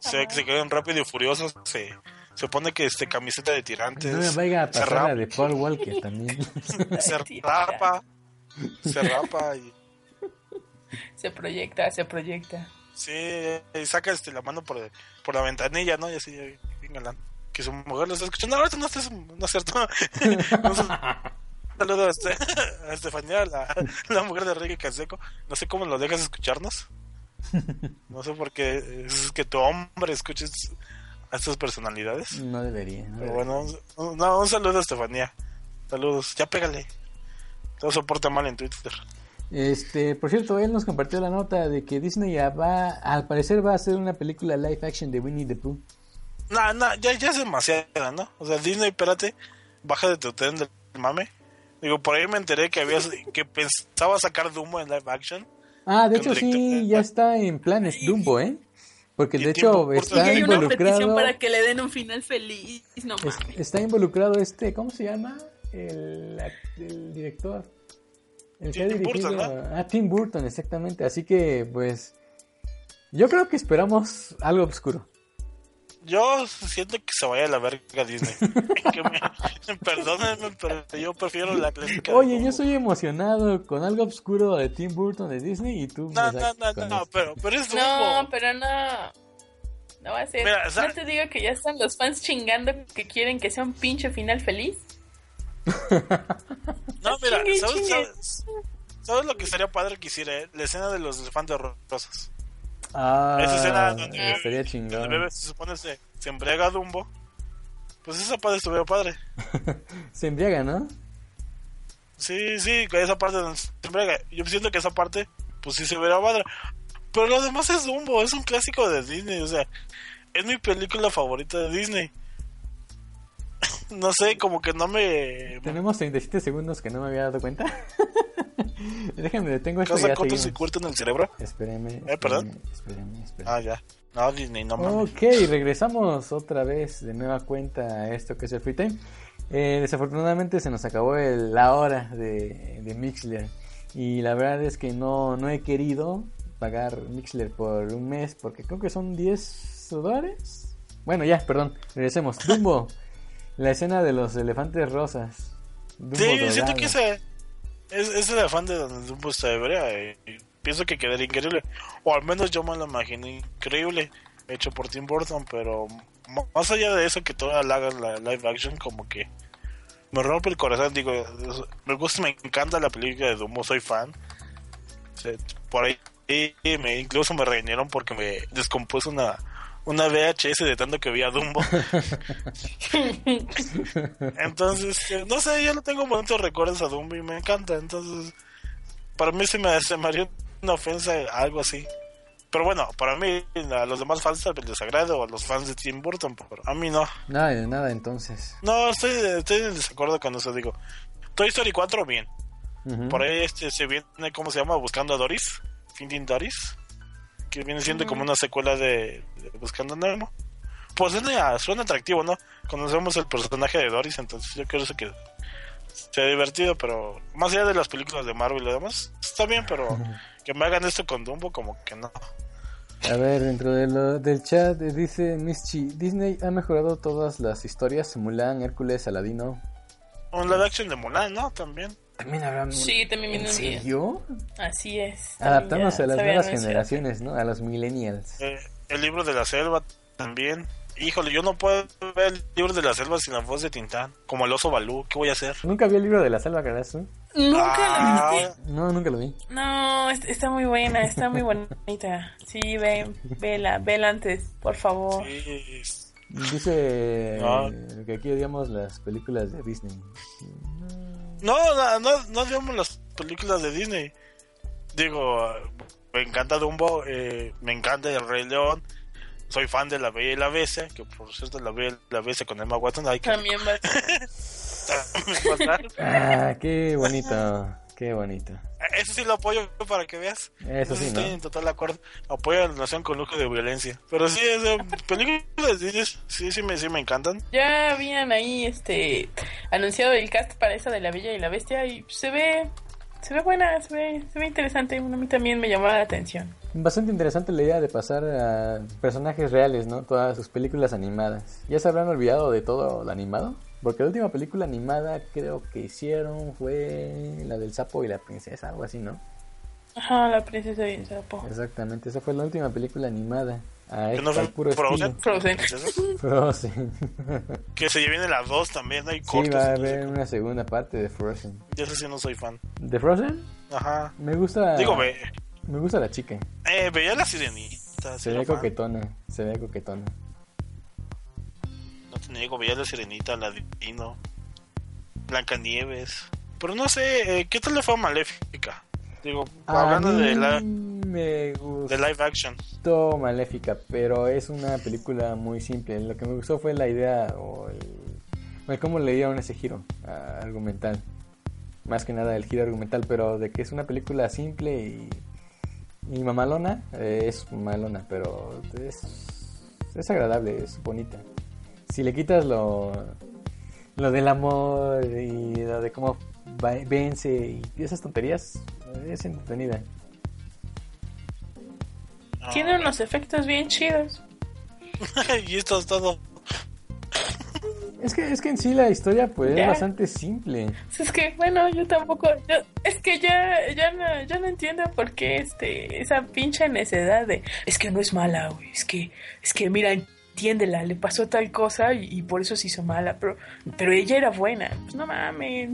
Se, se quedan rápido y furiosos. Se, se pone que este camiseta de tirantes. No me vaya a se pasar la de Paul Walker también. se rapa. Se rapa y. Se proyecta, se proyecta. Sí, y saca este, la mano por, por la ventanilla, ¿no? Y así, bien Que su mujer lo está escuchando. No, esto no, es- no es cierto. Un saludo a, este, a Estefanía, la, la mujer de Ricky Canseco. No sé cómo lo dejas escucharnos. No sé por qué es que tu hombre escuches a estas personalidades. No debería. no Pero bueno, un, no, un saludo a Estefanía. Saludos. Ya pégale. Todo soporta mal en Twitter. Este, por cierto, él nos compartió la nota de que Disney ya va, al parecer va a hacer una película live action de Winnie the Pooh. No, no, ya, ya es demasiada, ¿no? O sea, Disney, espérate, baja de tu tren del mame. Digo, por ahí me enteré que habías, que pensaba sacar Dumbo en live action. Ah, de hecho sí, ya está en planes Dumbo, ¿eh? Porque de Tim hecho está hay una petición involucrado, para que le den un final feliz. No es- mames. está involucrado este, ¿cómo se llama? El, el director. El que ha Tim dirigido Burton, a Tim Burton, exactamente. Así que, pues, yo creo que esperamos algo oscuro. Yo siento que se vaya a la verga Disney. Que me- perdónenme, pero yo prefiero la clásica. Oye, yo soy emocionado con algo oscuro de Tim Burton de Disney y tú me No, no, no, no, esto. pero, pero es Dumbo. No, pero no. No va a ser. Mira, o sea- no te digo que ya están los fans chingando que quieren que sea un pinche final feliz. No, mira, Chingue, ¿sabes, chingue. sabes, sabes lo que sería padre que hiciera? eh? La escena de los elefantes rosas. Ah, Esa escena donde- estaría El chingón. bebé se supone se, se embriaga Dumbo. Pues esa parte estuvo padre. Se embriaga, ¿no? Sí, sí, esa parte donde se embriaga. Yo siento que esa parte, pues sí se verá padre. Pero lo demás es Dumbo, es un clásico de Disney, o sea, es mi película favorita de Disney. No sé, como que no me Tenemos 37 segundos que no me había dado cuenta. Déjame, detengo esto y curto en el cerebro. Espéreme, Eh, perdón. espéreme, espéreme. Ah, ya. No, Disney, no mames. Ok, regresamos otra vez de nueva cuenta a esto que es el Free Time. Eh, desafortunadamente se nos acabó el- la hora de, de Mixler. Y la verdad es que no, no he querido pagar Mixler por un mes porque creo que son 10 dólares. Bueno, ya, perdón, regresemos. Dumbo, la escena de los elefantes rosas. Dumbo Sí, siento que ese es, es el afán de donde Dumbo está hebrea. eh, y pienso que quedaría increíble. O al menos yo me lo imagino increíble. Hecho por Tim Burton. Pero más allá de eso, que toda la hagan la live action, como que me rompe el corazón. Digo, me gusta, me encanta la película de Dumbo. Soy fan. Por ahí me, incluso me regañaron porque me descompuso una. Una VHS de tanto que vi a Dumbo. Entonces, eh, no sé, yo no tengo bonitos recuerdos a Dumbo y me encanta. Entonces, para mí se me, se me haría una ofensa algo así. Pero bueno, para mí, a los demás fans les desagrado, a los fans de Tim Burton, pero a mí no. Nada de nada entonces. No, estoy, estoy en desacuerdo con eso, digo. Toy Story 4, bien. Por ahí este se viene, ¿cómo se llama? Buscando a Doris. Finding Doris. Que viene siendo como una secuela de, de Buscando a Nemo. Pues suena, suena atractivo, ¿no? Conocemos el personaje de Doris, entonces yo creo que sea divertido, pero más allá de las películas de Marvel y lo demás, está bien, pero que me hagan esto con Dumbo, como que no. A ver, dentro de lo- del chat eh, dice Mischi, Disney ha mejorado todas las historias, Mulan, Hércules, Aladino. Un live action de Mulan, ¿no? También. También habrá... Sí, también ¿En serio? Así es. Adaptándose a las nuevas anunciado. generaciones, ¿no? A los millennials. Eh, el libro de la selva también. Híjole, yo no puedo ver el libro de la selva sin la voz de Tintán. Como el oso Balú, ¿qué voy a hacer? Nunca vi el libro de la selva, Carazo. ¿Nunca Ah, la viste? No, nunca lo vi. No, est- está muy buena, está muy bonita. Sí, ve, vela, vela antes, por favor. sí, Dice No. eh, que aquí odiamos las películas de Disney. No, no, no, no veamos las películas de Disney. Digo, me encanta Dumbo, eh, me encanta El Rey León. Soy fan de La Bella y la Bestia, que por cierto La Bella y la Bestia con Emma Watson hay que También va. Ah, qué bonito, qué bonito. Eso sí lo apoyo para que veas. Eso sí, estoy ¿no? en total acuerdo. Apoyo a la nación con lujo de violencia. Pero sí, esas películas de Disney sí, sí me, sí me encantan. Ya habían ahí este anunciado el cast para esa de La Bella y la Bestia y se ve Se ve buena, se ve, se ve interesante. A mí también me llamó la atención. Bastante interesante la idea de pasar a personajes reales, ¿no? Todas sus películas animadas. ¿Ya se habrán olvidado de todo lo animado? Porque la última película animada creo que hicieron fue la del sapo y la princesa, algo así, ¿no? Ajá, la princesa y el sapo. Exactamente, esa fue la última película animada. A ¿Que no al puro Frozen? Frozen. Frozen. Que se viene la 2 también, hay Sí, cortos. va a entonces, haber una segunda parte de Frozen. Yo sé si no soy fan. ¿De Frozen? Ajá. Me gusta. Digo, ve, Me gusta la chica. eh, veía la sirenita. sí Se ve coquetona. Se ve coquetona. Niego, veía la sirenita, la Dino, Blancanieves. Pero no sé, eh, ¿qué tal le fue a Maléfica? Digo, hablando A mí de la Me gustó de live action. Maléfica, pero es una película muy simple. Lo que me gustó fue la idea o el, cómo le dieron ese giro argumental. Más que nada el giro argumental, pero de que es una película simple y, y mamalona, eh, es mamalona, pero es, es agradable, es bonita. Si le quitas lo, lo del amor y lo de cómo va- vence y esas tonterías, es entretenida. Ah, Tiene unos efectos bien chidos. y esto es todo. Es que, es que en sí la historia pues Ya. es bastante simple. Es que, bueno, yo tampoco. yo- es que ya, ya, no, ya no entiendo por qué este, esa pinche necedad de. Es que no es mala, güey. Es que, es que, mira, entiéndela, le pasó tal cosa y, y por eso se hizo mala. Pero, pero ella era buena. Pues no mames.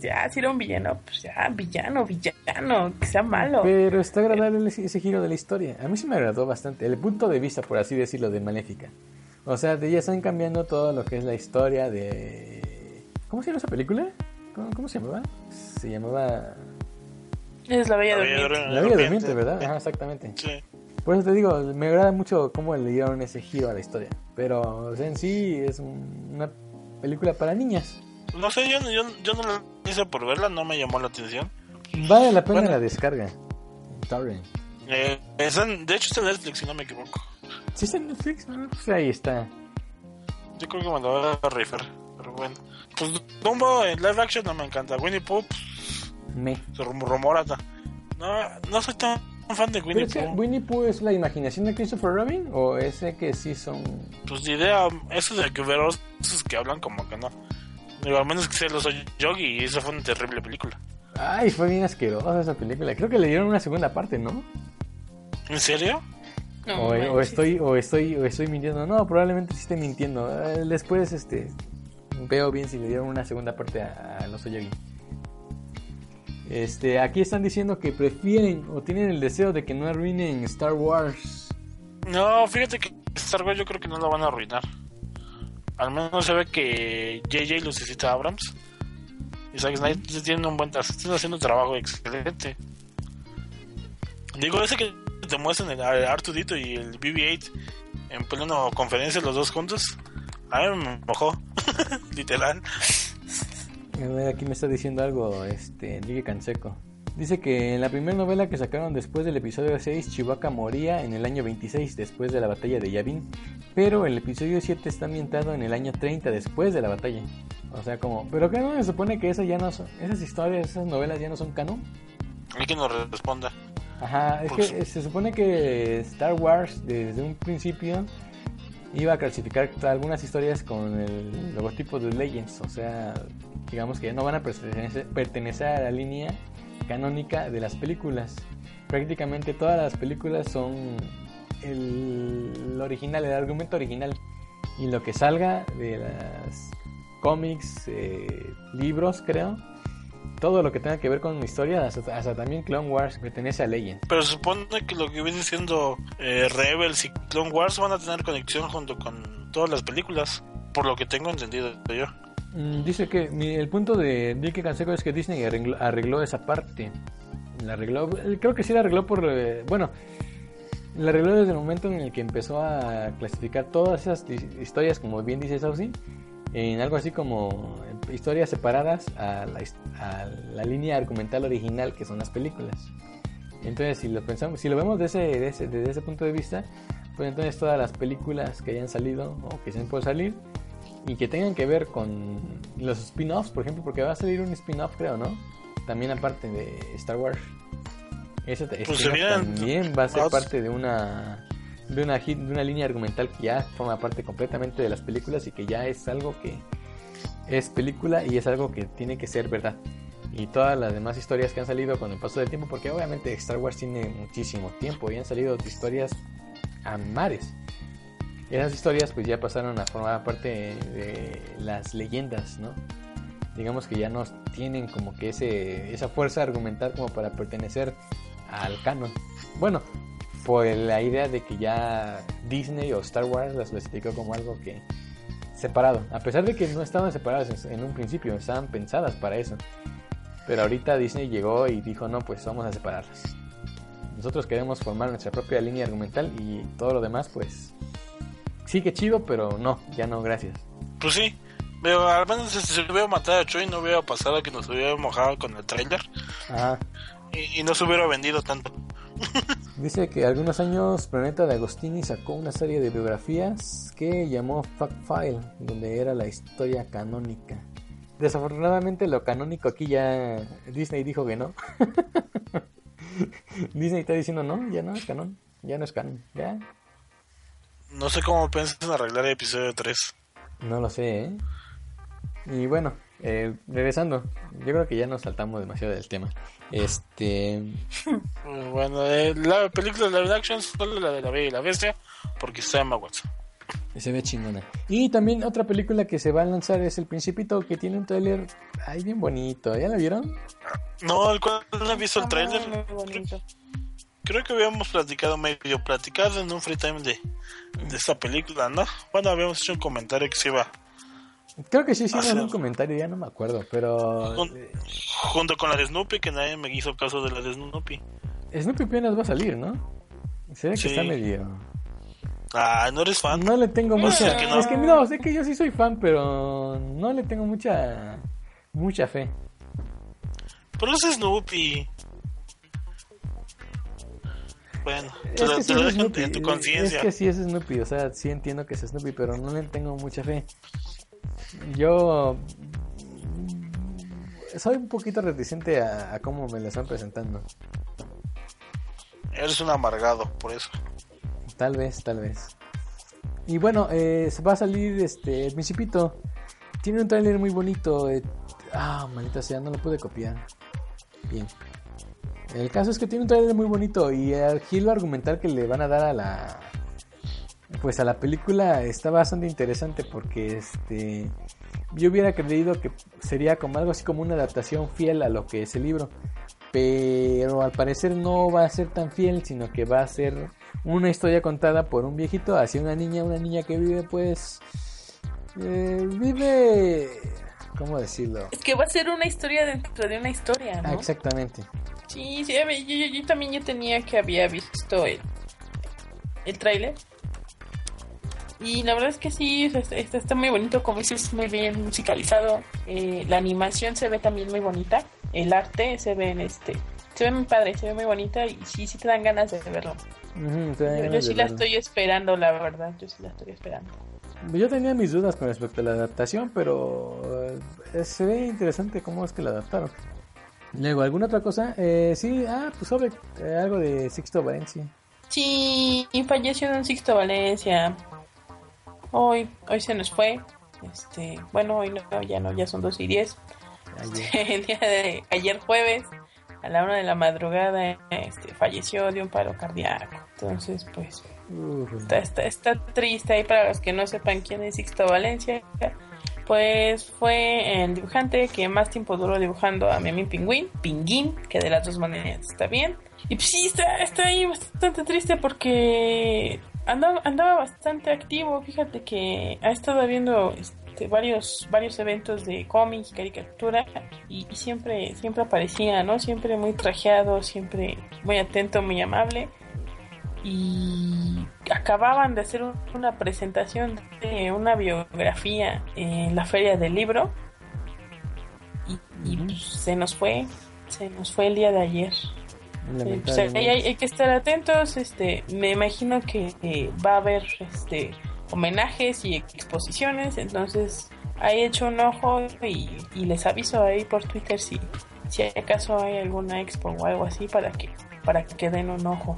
Ya, si era un villano, pues ya, villano, villano, que sea malo. Pero está agradable ese, ese giro de la historia. A mí sí me agradó bastante. El punto de vista, por así decirlo, de Maléfica. O sea, de ya están cambiando todo lo que es la historia de... ¿Cómo se llama esa película? ¿Cómo, cómo se llamaba? Se llamaba... Es la bella La Bella durmiente. Durmiente. La Bella Durmiente, ¿verdad? Ajá, exactamente. Sí. Por eso te digo, me agrada mucho cómo le dieron ese giro a la historia. Pero o sea, en sí es un- una película para niñas. No sé, yo, yo, yo no la hice por verla, no me llamó la atención. Vale la pena Bueno. la descarga. Torrent. Eh, en- de hecho está en Netflix, si no me equivoco. ¿Sí está en Netflix? Pues ahí está. Yo creo que me lo voy a rifar. Pero bueno. Pues Dumbo en live action no me encanta. Winnie Pooh, Me. se rum- rumora. ta- No, no soy tan fan de ¿Pero Winnie Pooh. Winnie Pooh es la imaginación de Christopher Robin? ¿O ese que sí son.? Pues de idea, eso de que ver esos que hablan como que no. Digo, al menos que sea los Yogi y esa fue una terrible película. Ay, fue bien asquerosa esa película. Creo que le dieron una segunda parte, ¿no? ¿En serio? No, o, o estoy o estoy o estoy mintiendo. No, probablemente sí esté mintiendo. Eh, Después este veo bien si le dieron una segunda parte a, a los Oyagi. Este, aquí están diciendo que prefieren o tienen el deseo de que no arruinen Star Wars. No, fíjate que Star Wars yo creo que no lo van a arruinar. Al menos se ve que JJ lo necesita Abrams. Y Zack Snyder tiene un buen están haciendo un trabajo excelente. Digo, ese que te muestran el R2D2 y el BB-8 en plena conferencia los dos juntos, a mí me mojó, literal. A ver, aquí me está diciendo algo, este, Enrique Canseco. Dice que en la primera novela que sacaron después del episodio 6, Chewbacca moría en el año 26 después de la batalla de Yavin, pero el episodio 7 está ambientado en el año 30 después de la batalla. O sea, como, pero que no se supone que eso ya no son, esas historias, esas novelas ya no son canon. Hay que nos responda. Ajá, es Pues- que se supone que Star Wars desde un principio iba a clasificar algunas historias con el logotipo de Legends, o sea, digamos que ya no van a pertenecer, pertenecer a la línea canónica de las películas. Prácticamente todas las películas son el, original, el argumento original. Y lo que salga de las cómics, eh, libros, creo, todo lo que tenga que ver con historia, hasta, hasta también Clone Wars pertenece a Legends. Pero se supone que lo que viene siendo eh, Rebels y Clone Wars van a tener conexión junto con todas las películas, por lo que tengo entendido yo. Mm, Dice que el punto de Enrique Canseco es que Disney arregló, arregló esa parte. La arregló, eh, creo que sí la arregló por, eh, bueno, la arregló desde el momento en el que empezó a clasificar todas esas historias, como bien dice Saucy, en algo así como eh, historias separadas a la, línea argumental original que son las películas. Entonces, si lo pensamos, si lo vemos desde ese, de ese, desde ese punto de vista, pues entonces todas las películas que hayan salido o que estén por salir y que tengan que ver con los spin-offs, por ejemplo, porque va a salir un spin-off, creo, ¿no? también aparte de Star Wars. Ese Pues también va a ser parte de una de una de una línea argumental que ya forma parte completamente de las películas y que ya es algo que es película y es algo que tiene que ser verdad. Y todas las demás historias que han salido con el paso del tiempo, porque obviamente Star Wars tiene muchísimo tiempo y han salido historias a mares. Esas historias pues ya pasaron a formar parte de las leyendas, ¿no? Digamos que ya no tienen como que ese, esa fuerza argumental como para pertenecer al canon. Bueno, por la idea de que ya Disney o Star Wars las clasificó como algo que separado. A pesar de que no estaban separadas en un principio, estaban pensadas para eso. Pero ahorita Disney llegó y dijo, no, pues vamos a separarlas. Nosotros queremos formar nuestra propia línea argumental y todo lo demás, pues sí que chido, pero no, ya no, gracias. Pues sí, veo, al menos si se hubiera matado a Choi no hubiera pasado que nos hubiera mojado con el trailer Ajá. y, y no se hubiera vendido tanto. Dice que algunos años Planeta de Agostini sacó una serie de biografías que llamó Fact File, donde era la historia canónica. Desafortunadamente lo canónico aquí ya Disney dijo que no. Disney está diciendo no, ya no es canon, ya no es canon, ya. No sé cómo piensan arreglar el episodio 3. No lo sé, ¿eh? Y bueno, eh, regresando, yo creo que ya nos saltamos demasiado del tema. Este, Bueno, eh, la película de live action solo la de la Bella y la Bestia, porque está Emma Watson. se ve chingona. Y también otra película que se va a lanzar es El Principito, que tiene un tráiler, ay, bien bonito. ¿Ya la vieron? No, el cual no he visto el Está Creo que habíamos platicado, medio platicado en un free time de, de esta película, ¿no? Bueno, habíamos hecho un comentario que se iba Creo que sí hicimos Ah, sí. un comentario, ya no me acuerdo, pero eh, junto con la de Snoopy, que nadie me hizo caso de la de Snoopy. Snoopy apenas va a salir, ¿no? Se ve que Sí. está medio... Ah, ¿no eres fan? No le tengo mucha... es que no. Es que no, sé que yo sí soy fan, pero no le tengo mucha... Mucha fe. Pero es Snoopy. Bueno, te, Es lo- que sí lo es Snoopy, en tu Es conciencia. que sí es Snoopy, o sea, sí entiendo que es Snoopy, pero no le tengo mucha fe. Yo soy un poquito reticente a, a cómo me la están presentando. Eres un amargado, por eso. Tal vez, tal vez. Y bueno, eh, se va a salir este El Principito. Tiene un tráiler muy bonito. eh, ah, maldita sea, no lo pude copiar. Bien. El caso es que tiene un tráiler muy bonito y el giro argumental que le van a dar a la pues a la película está bastante interesante porque este yo hubiera creído que sería como algo así como una adaptación fiel a lo que es el libro, pero al parecer no va a ser tan fiel, sino que va a ser una historia contada por un viejito hacia una niña, una niña que vive pues eh, vive ¿cómo decirlo? Es que va a ser una historia dentro de una historia, ¿no? Ah, exactamente. Sí, sí, a ver, yo, yo- yo también yo tenía que había visto el, el tráiler. Y la verdad es que sí, está, está- está muy bonito, como dices, muy bien musicalizado. Eh, la animación se ve también muy bonita. El arte se ve en este, se ve muy padre, se ve muy bonita y sí, sí te dan ganas de verlo. Te dan Yo, yo sí la estoy esperando, la verdad, yo sí la estoy esperando. Yo tenía mis dudas con respecto a la adaptación, pero eh, se ve interesante cómo es que la adaptaron. Luego, ¿alguna otra cosa? Eh, sí, ah, pues sobre eh, algo de Sixto Valencia. Sí, falleció Don Sixto Valencia. Hoy, hoy se nos fue. Este, bueno, hoy no, ya no, ya son 2 y 10. Ayer. El día de ayer jueves, a la una de la madrugada, este, falleció de un paro cardíaco. Entonces, pues, está, está, está triste ahí para los que no sepan quién es Sixto Valencia. Pues fue el dibujante que más tiempo duró dibujando a Memi Pingüín, Pinguín, que de las dos maneras está bien. Y pues sí, está, está ahí bastante triste porque andaba, andaba bastante activo. Fíjate que ha estado habiendo este, varios, varios eventos de cómics, caricatura, y, y siempre, siempre aparecía, ¿no? Siempre muy trajeado, siempre muy atento, muy amable y acababan de hacer un- una presentación de una biografía en la feria del libro. Y, pues, se nos fue se nos fue el día de ayer. Sí, pues, hay, hay que estar atentos este me imagino que eh, va a haber este homenajes y exposiciones entonces ahí echo un ojo y, y les aviso ahí por Twitter si si acaso hay alguna expo o algo así para que para que den un ojo.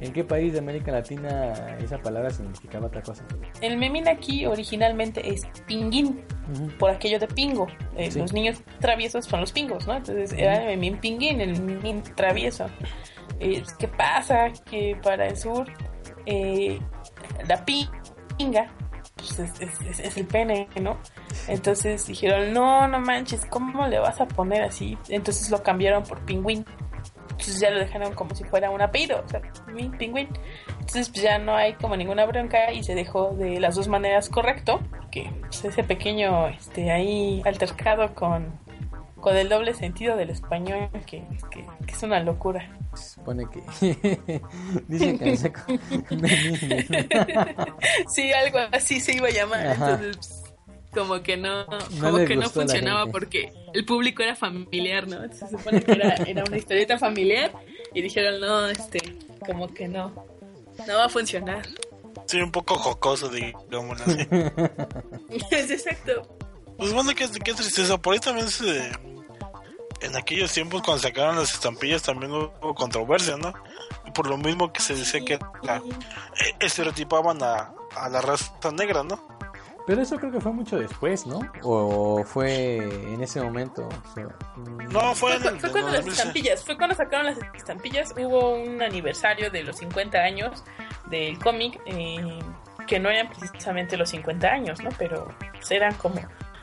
¿En qué país de América Latina esa palabra significaba otra cosa? El memín aquí originalmente es pinguín, por aquello de pingo. Eh, los niños traviesos son los pingos, ¿no? Entonces era el memín pinguín, el memín travieso. Eh, ¿Qué pasa? Que para el sur eh, la pinga pues es, es, el pene, ¿no? Entonces dijeron, no, no manches, ¿cómo le vas a poner así? Entonces lo cambiaron por pingüín. Entonces ya lo dejaron como si fuera un apellido, o sea, pingüín. Entonces pues ya no hay como ninguna bronca y se dejó de las dos maneras correcto, que pues, ese pequeño este ahí altercado con, con el doble sentido del español, que, que, es una locura. Se supone que dice que sí, algo así se iba a llamar. Entonces, pues, como que no, como que no funcionaba porque el público era familiar, ¿no? se supone que era, era una historieta familiar y dijeron, no, este, como que no, no va a funcionar. Sí, un poco jocoso, digamos así. es exacto. Pues bueno, qué, qué tristeza. Por ahí también se, en aquellos tiempos cuando sacaron las estampillas también hubo controversia, ¿no? Por lo mismo que se dice que la, eh, estereotipaban a, a la raza negra, ¿no? Pero eso creo que fue mucho después, ¿no? O fue en ese momento. no, fue, fue, fue cuando las estampillas, fue cuando sacaron las estampillas. Hubo un aniversario de los 50 años del cómic, eh, que no eran precisamente los 50 años, ¿no? Pero pues, eran como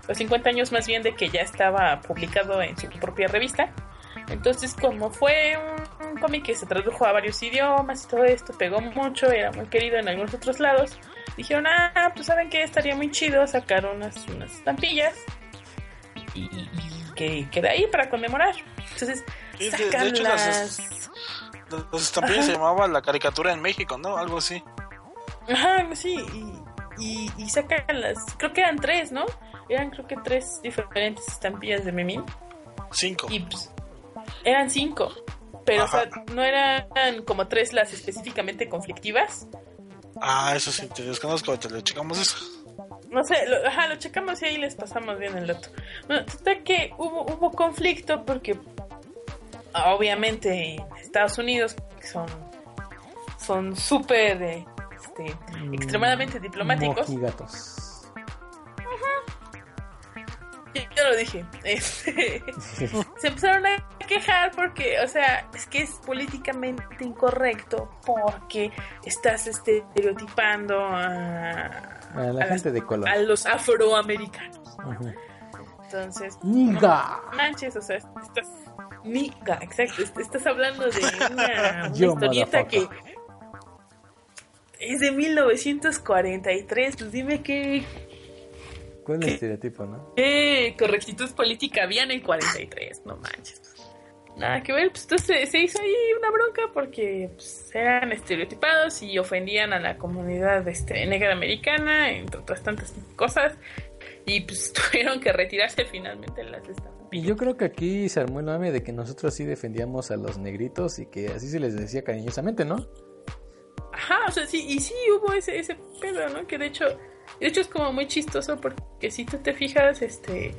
los 50 años más bien de que ya estaba publicado en su propia revista. Entonces, como fue un, un cómic que se tradujo a varios idiomas y todo esto, pegó mucho, era muy querido en algunos otros lados dijeron, ah, pues saben que estaría muy chido sacar unas, unas estampillas y, que quede ahí para conmemorar. Entonces, sacan las... las... estampillas se llamaba la caricatura en México, ¿no? Algo así. Ajá, sí, y, y, sacan las... Creo que eran tres, ¿no? Eran creo que tres diferentes estampillas de Memín. Cinco. Y pues, eran cinco. Pero o sea, no eran como tres las específicamente conflictivas, Ah, eso sí, te desconozco, te lo checamos eso. No sé, lo, ajá, lo checamos y ahí les pasamos bien el dato. Bueno, total que hubo, hubo conflicto porque obviamente Estados Unidos son son súper este, mm, extremadamente diplomáticos. Mojigatos. Yo lo dije. Este, se empezaron a quejar porque, o sea, es que es políticamente incorrecto porque estás estereotipando a, la gente de color. A los afroamericanos. Entonces, Niga. manches, o sea, estás. Niga, exacto. Estás hablando de una, una historieta que es de 1943. Pues dime qué ¿Cuál es el estereotipo, no? Eh, correctitud política había en el 43, no manches. Nada que ver, pues entonces se hizo ahí una bronca porque pues, eran estereotipados y ofendían a la comunidad este, negra americana, entre otras tantas cosas, y pues tuvieron que retirarse finalmente las estampillas. Y yo creo que aquí se armó el mame de que nosotros sí defendíamos a los negritos y que así se les decía cariñosamente, ¿no? Ajá, o sea, sí, y sí hubo ese, ese pedo, ¿no? Que de hecho de hecho es como muy chistoso porque si tú te fijas, este,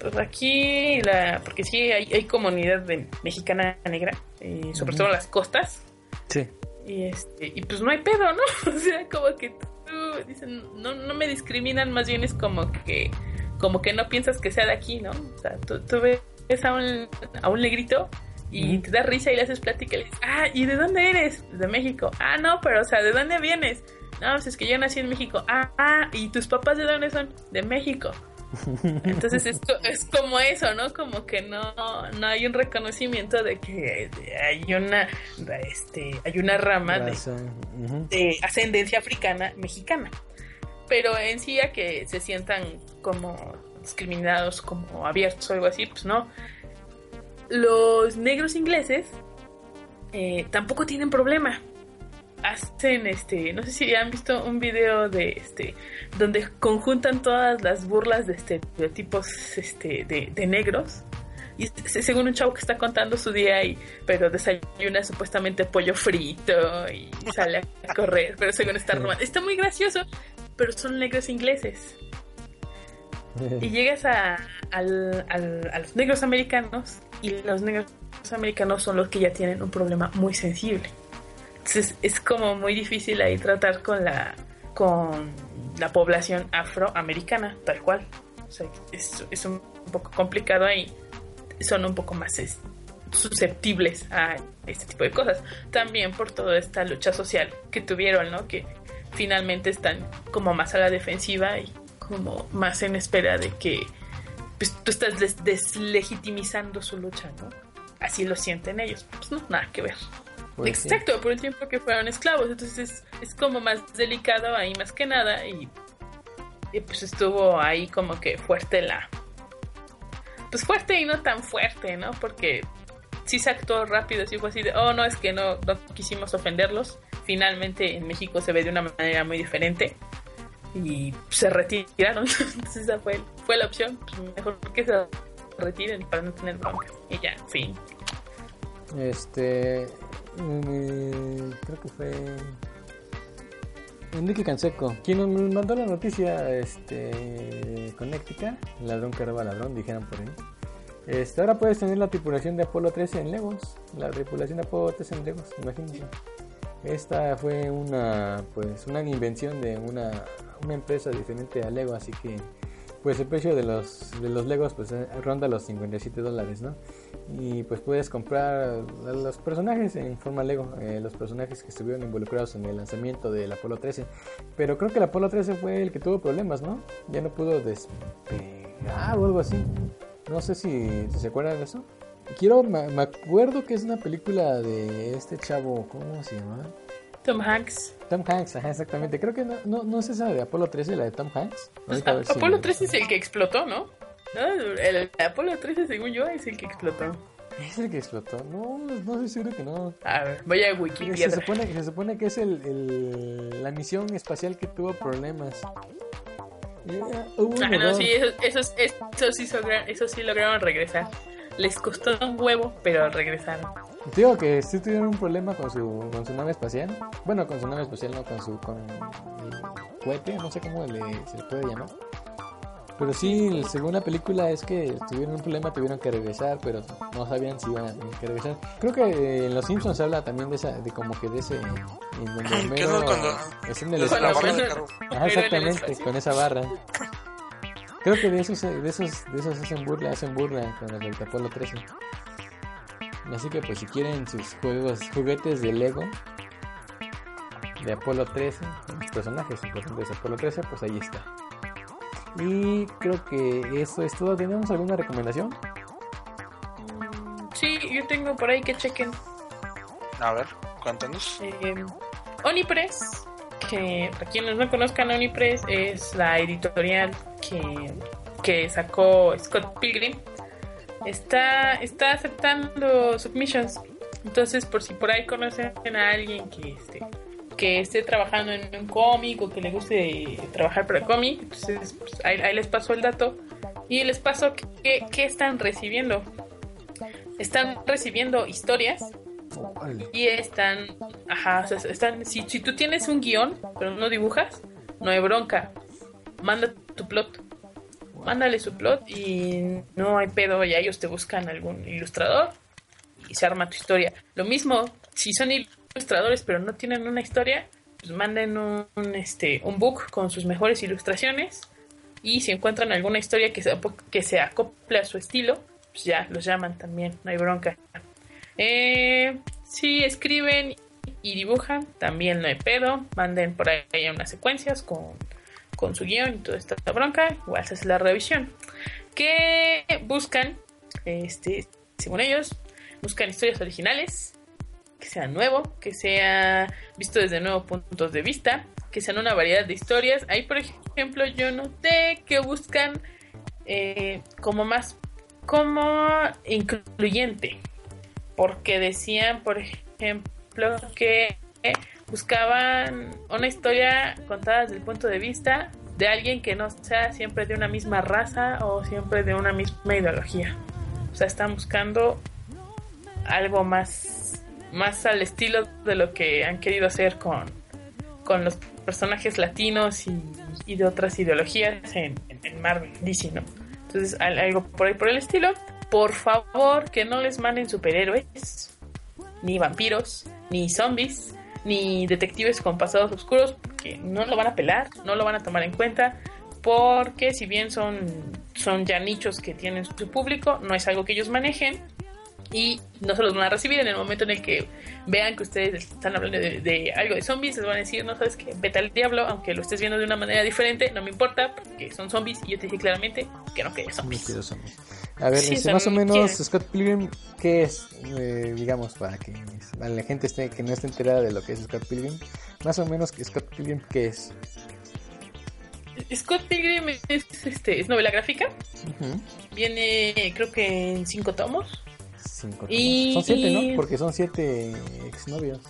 pues aquí, la, porque sí hay, hay comunidad de mexicana negra, eh, sobre todo en las costas. Sí. Y, este, y pues no hay pedo, ¿no? o sea, como que tú, dicen, no, no me discriminan, más bien es como que, como que no piensas que sea de aquí, ¿no? O sea, tú, tú ves a un, a un negrito y te da risa y le haces plática y le dices, ah, ¿y de dónde eres? De México. Ah, no, pero o sea, ¿de dónde vienes? No, pues es que yo nací en México. Ah, ah, ¿y tus papás de dónde son? De México. Entonces es, es, como eso, ¿no? Como que no, no hay un reconocimiento de que hay una, este, hay una rama de, de, ascendencia africana mexicana. Pero en sí a que se sientan como discriminados, como abiertos o algo así, pues no. Los negros ingleses eh, tampoco tienen problema hacen este, no sé si han visto un video de este donde conjuntan todas las burlas de estereotipos este de, de negros y según un chavo que está contando su día y pero desayuna supuestamente pollo frito y sale a correr, pero según está robando. Está muy gracioso, pero son negros ingleses. y llegas a, a los negros americanos y los negros americanos son los que ya tienen un problema muy sensible. Entonces es como muy difícil ahí tratar con la con la población afroamericana, tal cual. O sea, es, es un poco complicado ahí. Son un poco más es- susceptibles a este tipo de cosas. También por toda esta lucha social que tuvieron, ¿no? Que finalmente están como más a la defensiva y como más en espera de que pues, tú estás des- deslegitimizando su lucha, ¿no? Así lo sienten ellos. Pues no, nada que ver. Pues sí. Exacto, por el tiempo que fueron esclavos. Entonces es, es como más delicado ahí más que nada y, y pues estuvo ahí como que fuerte la... Pues fuerte y no tan fuerte, ¿no? Porque sí se actuó rápido, sí fue así de, oh, no, es que no, no quisimos ofenderlos. Finalmente en México se ve de una manera muy diferente y se retiraron. Entonces esa fue, fue la opción. Pues mejor que se retiren para no tener bronca. Y ya, fin. Este. Mm, creo que fue. Enrique Canseco, quien nos mandó la noticia, este. Connecticut, ladrón que roba ladrón, dijeron por ahí. Este, ahora puedes tener la tripulación de Apolo 13 en Legos. La tripulación de Apolo 13 en Legos, imagínense. Esta fue una, pues, una invención de una, una empresa diferente a Lego, así que, pues, el precio de los, de los Legos, pues, eh, ronda los 57 dólares, ¿no? Y pues puedes comprar a los personajes en forma Lego, eh, los personajes que estuvieron involucrados en el lanzamiento del Apolo 13. Pero creo que el Apolo 13 fue el que tuvo problemas, ¿no? Ya no pudo despegar o algo así. No sé si, si se acuerdan de eso. Quiero, me, me acuerdo que es una película de este chavo, ¿cómo se llama? Tom Hanks. Tom Hanks, ajá, exactamente. Creo que no, no, no es esa de Apolo 13, la de Tom Hanks. Ahorita a ver si- Apolo 13 es el que explotó, ¿no? No, el, Apolo 13, según yo, es el que explotó. ¿Es el que explotó? No, no estoy seguro que no. A ver, voy a Se Wikipedia. supone, se supone que es el, el- la misión espacial que tuvo problemas. Y, ah, hubo Ah, no, sí, eso, esos, sí sogra- esos sí lograron regresar. Les costó un huevo, pero regresaron. Digo que sí tuvieron un problema con su, con su nave espacial. Bueno, con su nave espacial, no con su con el cohete, no sé cómo le, se le puede llamar. Pero sí, según la película es que tuvieron un problema, tuvieron que regresar, pero no sabían si iban a tener que regresar. Creo que eh, en Los Simpsons se habla también de esa, de como que de ese, en donde ¿Qué es Homero cuando- es en el espacio. el exactamente, con esa barra. Creo que de esos, de esos, de esos hacen burla, hacen burla con el del Apolo 13. Así que pues si quieren sus juegos, juguetes de Lego de Apolo 13, los personajes importantes de Apolo 13, pues ahí está. Y creo que eso es todo. ¿Tenemos alguna recomendación? Sí, yo tengo por ahí que chequen. A ver, cuéntanos. Eh, Onipress, que para quienes no conozcan, Onipress es la editorial que, que sacó Scott Pilgrim. Está, está aceptando submissions. Entonces, por si por ahí conocen a alguien que esté, que esté trabajando en un cómic o que le guste trabajar para cómic, entonces pues, ahí, ahí les paso el dato. Y les paso que, que están recibiendo. Están recibiendo historias y están, ajá, o sea, están, si, si tú tienes un guion, pero no dibujas, no hay bronca. Manda tu plot. Mándale su plot y no hay pedo, ya ellos te buscan algún ilustrador y se arma tu historia. Lo mismo, si son ilustradores pero no tienen una historia, pues manden un, este, un book con sus mejores ilustraciones y si encuentran alguna historia que se, que se acople a su estilo, pues ya los llaman también, no hay bronca. Eh, si escriben y dibujan, también no hay pedo. Manden por ahí unas secuencias con, con su guion y toda esta bronca. Igual se hace la revisión. Que buscan, este, según ellos, buscan historias originales, que sean nuevo, que sea visto desde nuevos puntos de vista, que sean una variedad de historias. Ahí, por ejemplo, yo noté que buscan eh, como más como incluyente porque decían por ejemplo que buscaban una historia contada desde el punto de vista de alguien que no sea siempre de una misma raza o siempre de una misma ideología o sea están buscando algo más más al estilo de lo que han querido hacer con con los personajes latinos y de otras ideologías en, en, Marvel, DC, ¿no? Entonces, algo por ahí por el estilo. Por favor, que no les manden superhéroes, ni vampiros, ni zombies, ni detectives con pasados oscuros, porque no lo van a pelar, no lo van a tomar en cuenta, porque si bien son, son ya nichos que tienen su público, no es algo que ellos manejen y no se los van a recibir en el momento en el que vean que ustedes están hablando de, algo de zombies, les van a decir, no sabes qué, vete al diablo, aunque lo estés viendo de una manera diferente, no me importa, porque son zombies y yo te dije claramente que no quería zombies. A ver, este, más o menos Scott Pilgrim, ¿qué es? Eh, digamos, para que la gente esté, que no esté enterada de lo que es Scott Pilgrim, más o menos Scott Pilgrim, ¿qué es? Scott Pilgrim es, este, es novela gráfica. Viene, creo que en cinco tomos. Cinco y... Son siete, ¿no? Porque son siete exnovios.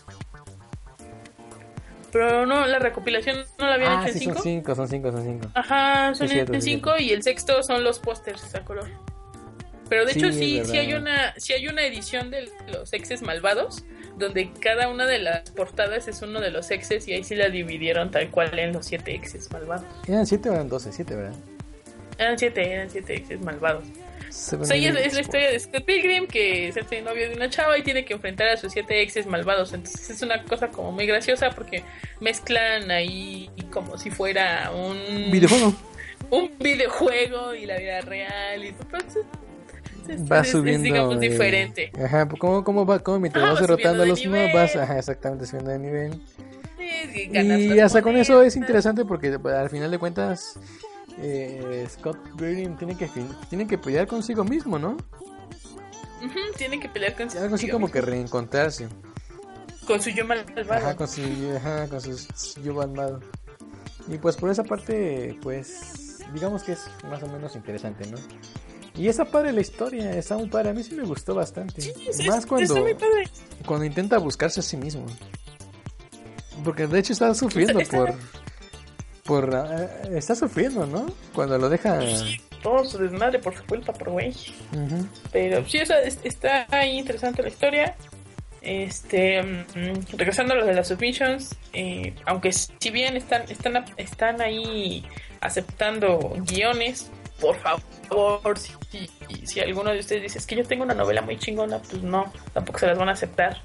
Pero no, la recopilación no la habían ah, hecho en cinco. Son cinco, son cinco, son cinco. Ajá, son en cinco y el sexto son los pósters a color. Pero de hecho sí, sí hay una, sí hay una edición de los exes malvados donde cada una de las portadas es uno de los exes y ahí sí la dividieron tal cual en los siete exes malvados. ¿Eran siete o eran doce? Siete, ¿verdad? Eran siete, eran siete exes malvados. O sea, es, la historia de Scott Pilgrim que es el novio de una chava y tiene que enfrentar a sus siete exes malvados. Entonces es una cosa como muy graciosa porque mezclan ahí como si fuera un videojuego. Un videojuego y la vida real y va subiendo. digamos, diferente. Ajá, pues, ¿cómo, cómo, va, cómo mientras vas derrotando a los nuevos, vas ajá, exactamente subiendo de nivel. y hasta con eso es interesante porque pues, al final de cuentas eh, Scott Pilgrim tiene que, tiene que pelear consigo mismo, ¿no? tiene que pelear consigo Algo así como que reencontrarse. Con su yo malvado. Ajá, con su, ajá, con su yo malvado. Y pues por esa parte, pues digamos que es más o menos interesante, ¿no? Y esa padre la historia, está muy padre. A mí sí me gustó bastante. Más cuando, cuando intenta buscarse a sí mismo. Porque de hecho está sufriendo por. Por eh, Está sufriendo, ¿no? Cuando lo deja. todo su desmadre por su culpa, por güey. Pero sí, está ahí interesante la historia. Este, mm, regresando a lo de las submissions, eh, aunque si bien están, están, están ahí aceptando guiones, por favor, si, si, alguno de ustedes dice, es que yo tengo una novela muy chingona, pues no, tampoco se las van a aceptar.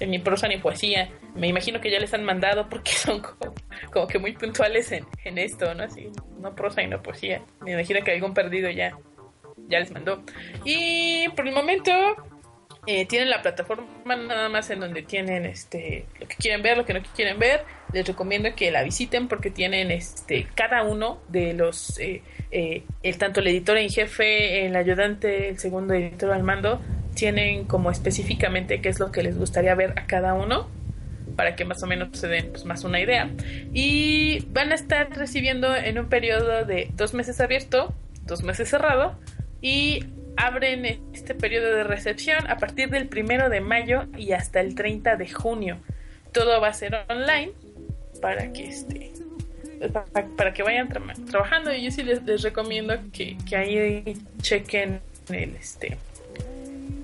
Ni prosa ni poesía. Me imagino que ya les han mandado porque son como, que muy puntuales en, en, esto, ¿no? Así, no prosa y no poesía. Me imagino que algún perdido ya, ya les mandó. Y por el momento, eh, tienen la plataforma nada más en donde tienen este lo que quieren ver, lo que no quieren ver. Les recomiendo que la visiten porque tienen este cada uno de los eh, eh, el tanto el editor en jefe, el ayudante, el segundo editor al mando tienen como específicamente qué es lo que les gustaría ver a cada uno para que más o menos se den pues, más una idea y van a estar recibiendo en un periodo de dos meses abierto, dos meses cerrado y abren este periodo de recepción a partir del primero de mayo y hasta el 30 de junio. Todo va a ser online para que este que vayan trabajando y yo sí les, recomiendo que, que, ahí chequen el este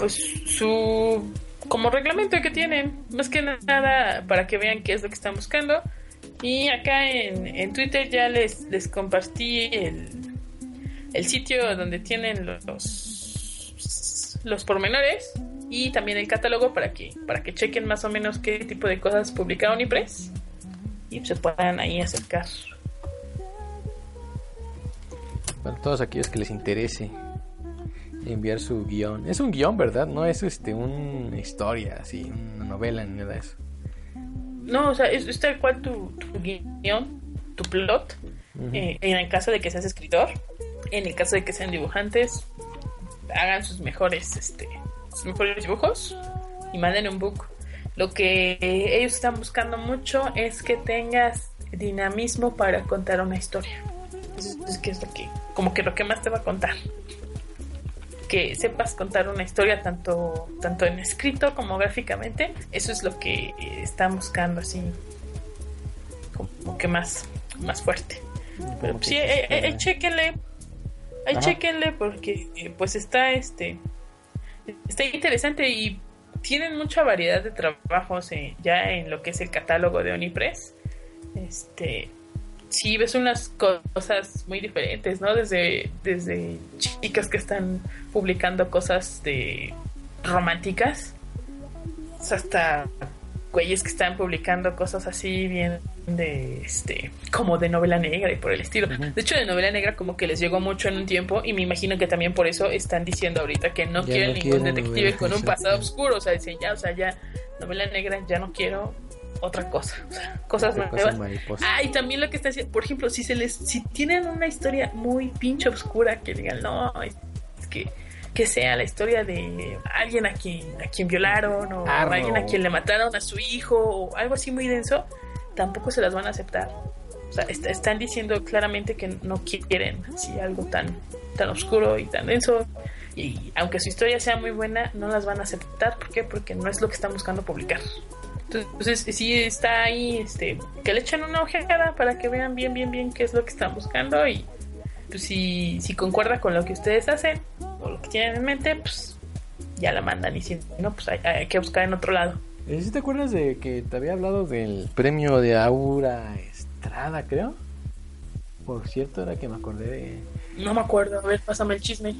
pues su como reglamento que tienen más que nada para que vean qué es lo que están buscando y acá en, en Twitter ya les, les compartí el, el sitio donde tienen los los pormenores y también el catálogo para que, para que chequen más o menos qué tipo de cosas publica Unipress y se puedan ahí acercar. Para todos aquellos que les interese enviar su guion. Es un guion, ¿verdad? No es este una historia, así, una novela, ni nada de eso. No, o sea, es, tal cual tu, guion, tu plot. Eh, en el caso de que seas escritor, en el caso de que sean dibujantes, hagan sus mejores, este, sus mejores dibujos y manden un book. Lo que ellos están buscando mucho es que tengas dinamismo para contar una historia. es que es lo que, como que lo que más te va a contar. Que sepas contar una historia tanto, tanto en escrito como gráficamente. Eso es lo que están buscando así, como que más, más fuerte. Pero sí, eh, eh, chequenle Ahí chequenle porque pues está este está interesante y tienen mucha variedad de trabajos eh, ya en lo que es el catálogo de Onipress. Este sí ves unas cosas muy diferentes, ¿no? Desde, desde chicas que están publicando cosas de románticas hasta güeyes que están publicando cosas así bien de este como de novela negra y por el estilo. De hecho, de novela negra como que les llegó mucho en un tiempo y me imagino que también por eso están diciendo ahorita que no quieren ningún detective con un pasado oscuro, o sea, dicen ya, o sea, ya novela negra ya no quiero otra cosa, o sea, cosas nuevas. ah, y también lo que está haciendo, por ejemplo, si se les si tienen una historia muy pinche oscura que digan, "No, es que que sea la historia de alguien a quien, a quien violaron o alguien a quien le mataron a su hijo o algo así muy denso, tampoco se las van a aceptar. O sea, están diciendo claramente que no quieren así algo tan, tan oscuro y tan denso. Y aunque su historia sea muy buena, no las van a aceptar. ¿Por qué? Porque no es lo que están buscando publicar. Entonces, sí está ahí, este, que le echen una ojeada para que vean bien, bien, bien qué es lo que están buscando y pues si, si concuerda con lo que ustedes hacen o lo que tienen en mente, pues ya la mandan y si no, pues hay, que buscar en otro lado. ¿Sí te acuerdas de que te había hablado del premio de Aura Estrada, creo? Por cierto, era que me acordé de... No me acuerdo, a ver, pásame el chisme.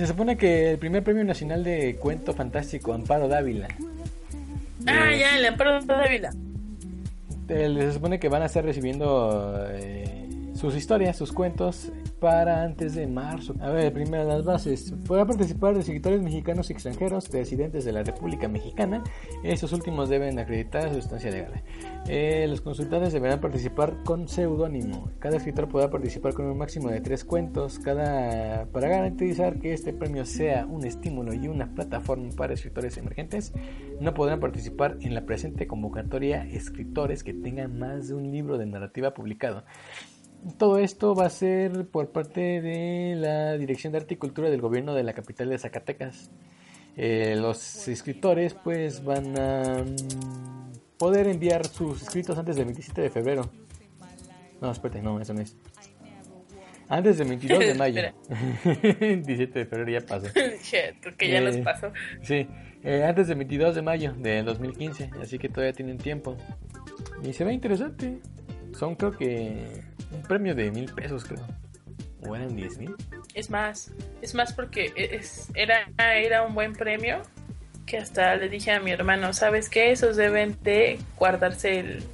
Se supone que el primer premio nacional de cuento fantástico, Amparo Dávila. Ah, ya, el Amparo Dávila se supone que van a estar recibiendo eh, sus historias, sus cuentos para antes de marzo. A ver, primero las bases. Podrá participar de escritores mexicanos y extranjeros, residentes de la República Mexicana. Estos últimos deben acreditar su estancia legal. Eh, los consultantes deberán participar con seudónimo. Cada escritor podrá participar con un máximo de tres cuentos. Cada para garantizar que este premio sea un estímulo y una plataforma para escritores emergentes, no podrán participar en la presente convocatoria escritores que tengan más de un libro de narrativa publicado. Todo esto va a ser por parte de la Dirección de Arte y Cultura del Gobierno de la capital de Zacatecas. Eh, los escritores pues van a poder enviar sus escritos antes del 27 de febrero. No, espérate, no, eso no es. Antes del 22 de mayo. 17 de febrero ya pasó. Ya los eh, pasó. Sí, eh, antes del 22 de mayo de 2015. Así que todavía tienen tiempo. Y se ve interesante. Son creo que un premio de mil pesos, creo. ¿O eran diez mil? Es más, es más porque es, era, era un buen premio que hasta le dije a mi hermano, ¿sabes qué? Esos deben de guardarse el,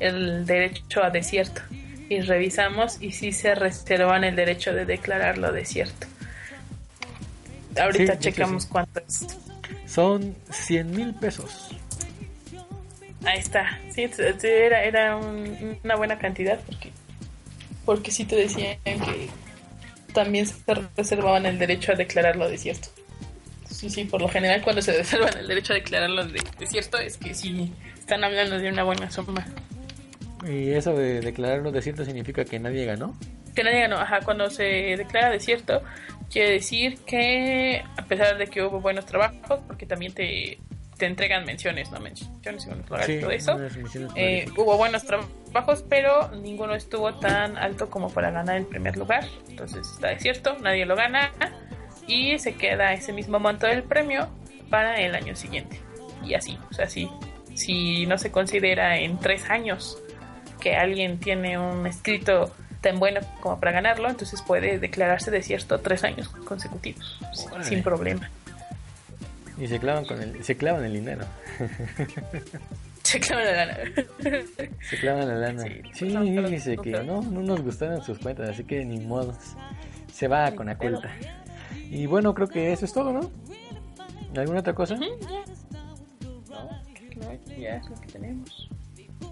el derecho a desierto. Y revisamos y sí se reservan el derecho de declararlo desierto. Ahorita checamos cuánto es. Son 100 mil pesos. Ahí está. Sí, era, era una buena cantidad porque porque sí te decían que también se reservaban el derecho a declararlo desierto. Sí, sí, por lo general cuando se reservan el derecho a declararlo de desierto es que sí están hablando de una buena suma. ¿Y eso de declararlo desierto significa que nadie ganó? Que nadie ganó, ajá, cuando se declara desierto quiere decir que a pesar de que hubo buenos trabajos, porque también te te entregan menciones, ¿no? Menciones, segundo lugar, todo eso. Eh, hubo buenos trabajos, pero ninguno estuvo tan alto como para ganar el primer lugar. Entonces está desierto, nadie lo gana y se queda ese mismo monto del premio para el año siguiente. Y así, o sea, si, si no se considera en tres años que alguien tiene un escrito tan bueno como para ganarlo, entonces puede declararse desierto tres años consecutivos, sin problema. Y se clavan con el, se clavan el dinero. Se clavan la lana. Se clavan la lana. Sí, dice que no, no nos gustaron sus cuentas, así que ni modo. Se va con la culpa. Y bueno, creo que eso es todo, ¿no? ¿Alguna otra cosa? No, ya es lo que tenemos.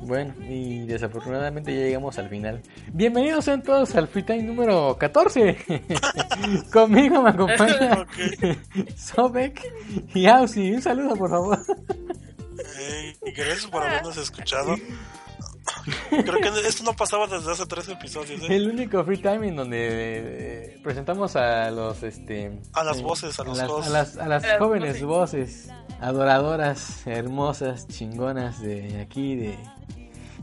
Bueno, y desafortunadamente ya llegamos al final. Bienvenidos sean todos al Free Time número 14. Conmigo me acompaña Sobek y Ausi. Un saludo, por favor. gracias por habernos escuchado. Creo que esto no pasaba desde hace tres episodios. ¿eh? El único free time en donde eh, presentamos a los este a las voces, a los a las, a las, jóvenes voces adoradoras, hermosas, chingonas de aquí de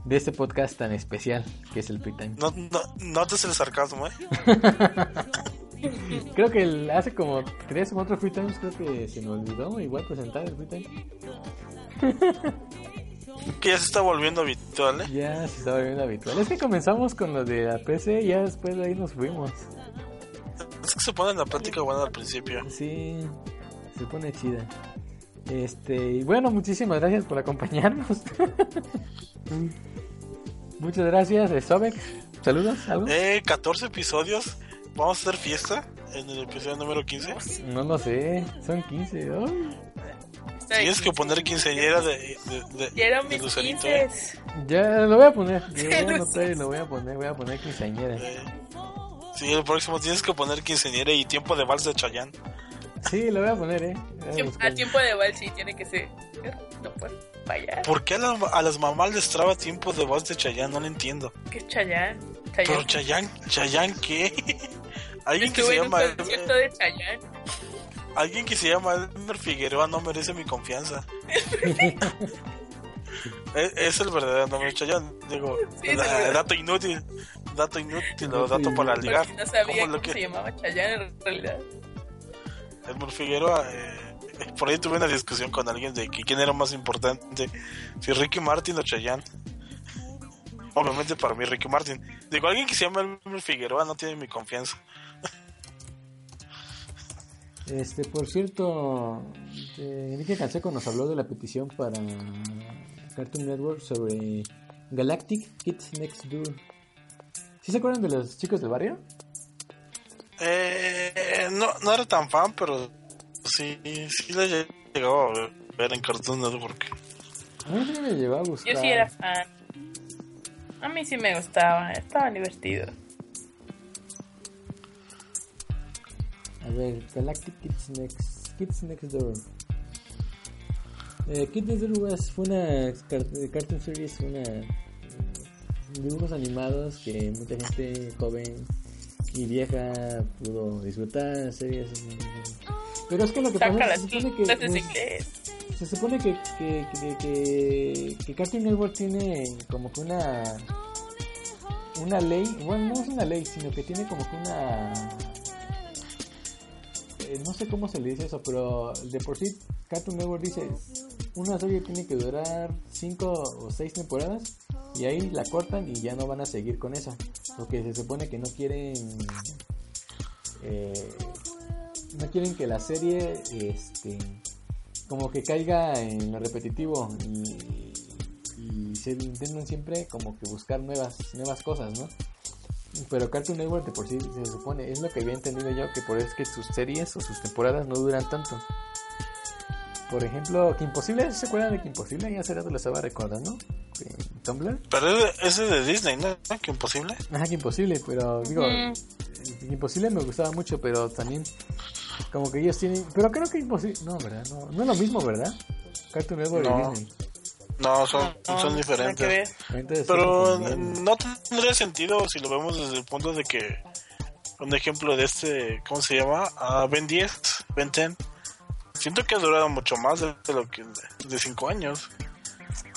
de este podcast tan especial que es el Free Time. No, no, notes el sarcasmo, ¿eh? creo que hace como tres o cuatro Free Times creo que se me olvidó igual presentar el Free Time. Que ya se está volviendo habitual, ¿eh? Ya se está volviendo habitual. Es que comenzamos con lo de la PC y ya después de ahí nos fuimos. Es que se pone la plática buena al principio. Sí, se pone chida. Este, y bueno, muchísimas gracias por acompañarnos. Muchas gracias, eh, Sobek. Saludos, ¿algo? Eh, 14 episodios. Vamos a hacer fiesta en el episodio número 15. No lo sé, son 15. ay. Tienes que poner quinceañera de, de, de, de Lucerito, ¿eh? Ya lo voy a poner. Lo voy a Lucero. anotar y lo voy a poner. Voy a poner quinceañera. Eh, sí, el próximo tienes que poner quinceañera y tiempo de vals de Chayanne. Sí, lo voy a poner, eh. A Tiemp- buscar. A tiempo de vals sí tiene que ser. No puedo fallar. ¿Por qué a, la- a las mamás les traba tiempo de vals de Chayanne? No lo entiendo. ¿Qué es Chayanne? Pero Chayanne. Chayanne, ¿Chayanne qué? Alguien que Estuve se en un llama concierto de Chayanne. Alguien que se llama Elmer Figueroa no merece mi confianza. es, es el verdadero nombre de Chayanne. Digo, Sí, la- dato inútil. Dato inútil o Dato para ligar. Porque no sabía cómo lo que- se llamaba Chayanne en realidad. Elmer Figueroa, eh, por ahí tuve una discusión con alguien de que quién era más importante, si Ricky Martin o Chayanne. Obviamente para mí Ricky Martin. Digo, alguien que se llama Elmer Figueroa no tiene mi confianza. Este, por cierto, eh, Enrique Canseco nos habló de la petición para Cartoon Network sobre Galactic Kids Next Door. ¿Sí se acuerdan de los chicos del barrio? Eh, no, no era tan fan, pero sí, sí le llegaba a ver, en Cartoon Network. A mí sí me llevó a gustar. Yo sí era fan. A mí sí me gustaba, estaban divertidos. A ver, Galactic Kids Next, Kids Next Door. Eh, Kids Next Door was- fue una eh, cartoon series, una eh, dibujos animados que mucha gente joven y vieja pudo disfrutar, series. Pero es que lo que pasa Sácala es se supone que pues, se supone que, que, que, que, que Cartoon Network tiene como que una una ley, bueno, no es una ley, sino que tiene como que una eh, no sé cómo se le dice eso, pero de por sí Cartoon Network dice una serie tiene que durar 5 o 6 temporadas y ahí la cortan y ya no van a seguir con esa, porque se supone que no quieren eh, no quieren que la serie este como que caiga en lo repetitivo y, y se intentan siempre como que buscar nuevas nuevas cosas, ¿no? Pero Cartoon Network de por sí se supone, es lo que había entendido yo, que por eso es que sus series o sus temporadas no duran tanto. Por ejemplo, que Imposible, ¿se acuerdan de que Imposible? Ya hace rato lo estaba recordando. En Tumblr. Pero ese es de Disney, ¿no? ¿Qué imposible? Ajá, que Imposible, pero digo, que Imposible me gustaba mucho, pero también como que ellos tienen... Pero creo que Imposible... No, ¿verdad? No, no es lo mismo, ¿verdad? Cartoon Network No. y Disney. No, son, No, son diferentes. Pero no tendría sentido si lo vemos desde el punto de que un ejemplo de este, ¿cómo se llama? Ah, Ben 10, Ben 10. Siento que ha durado mucho más de, de lo que de 5 años.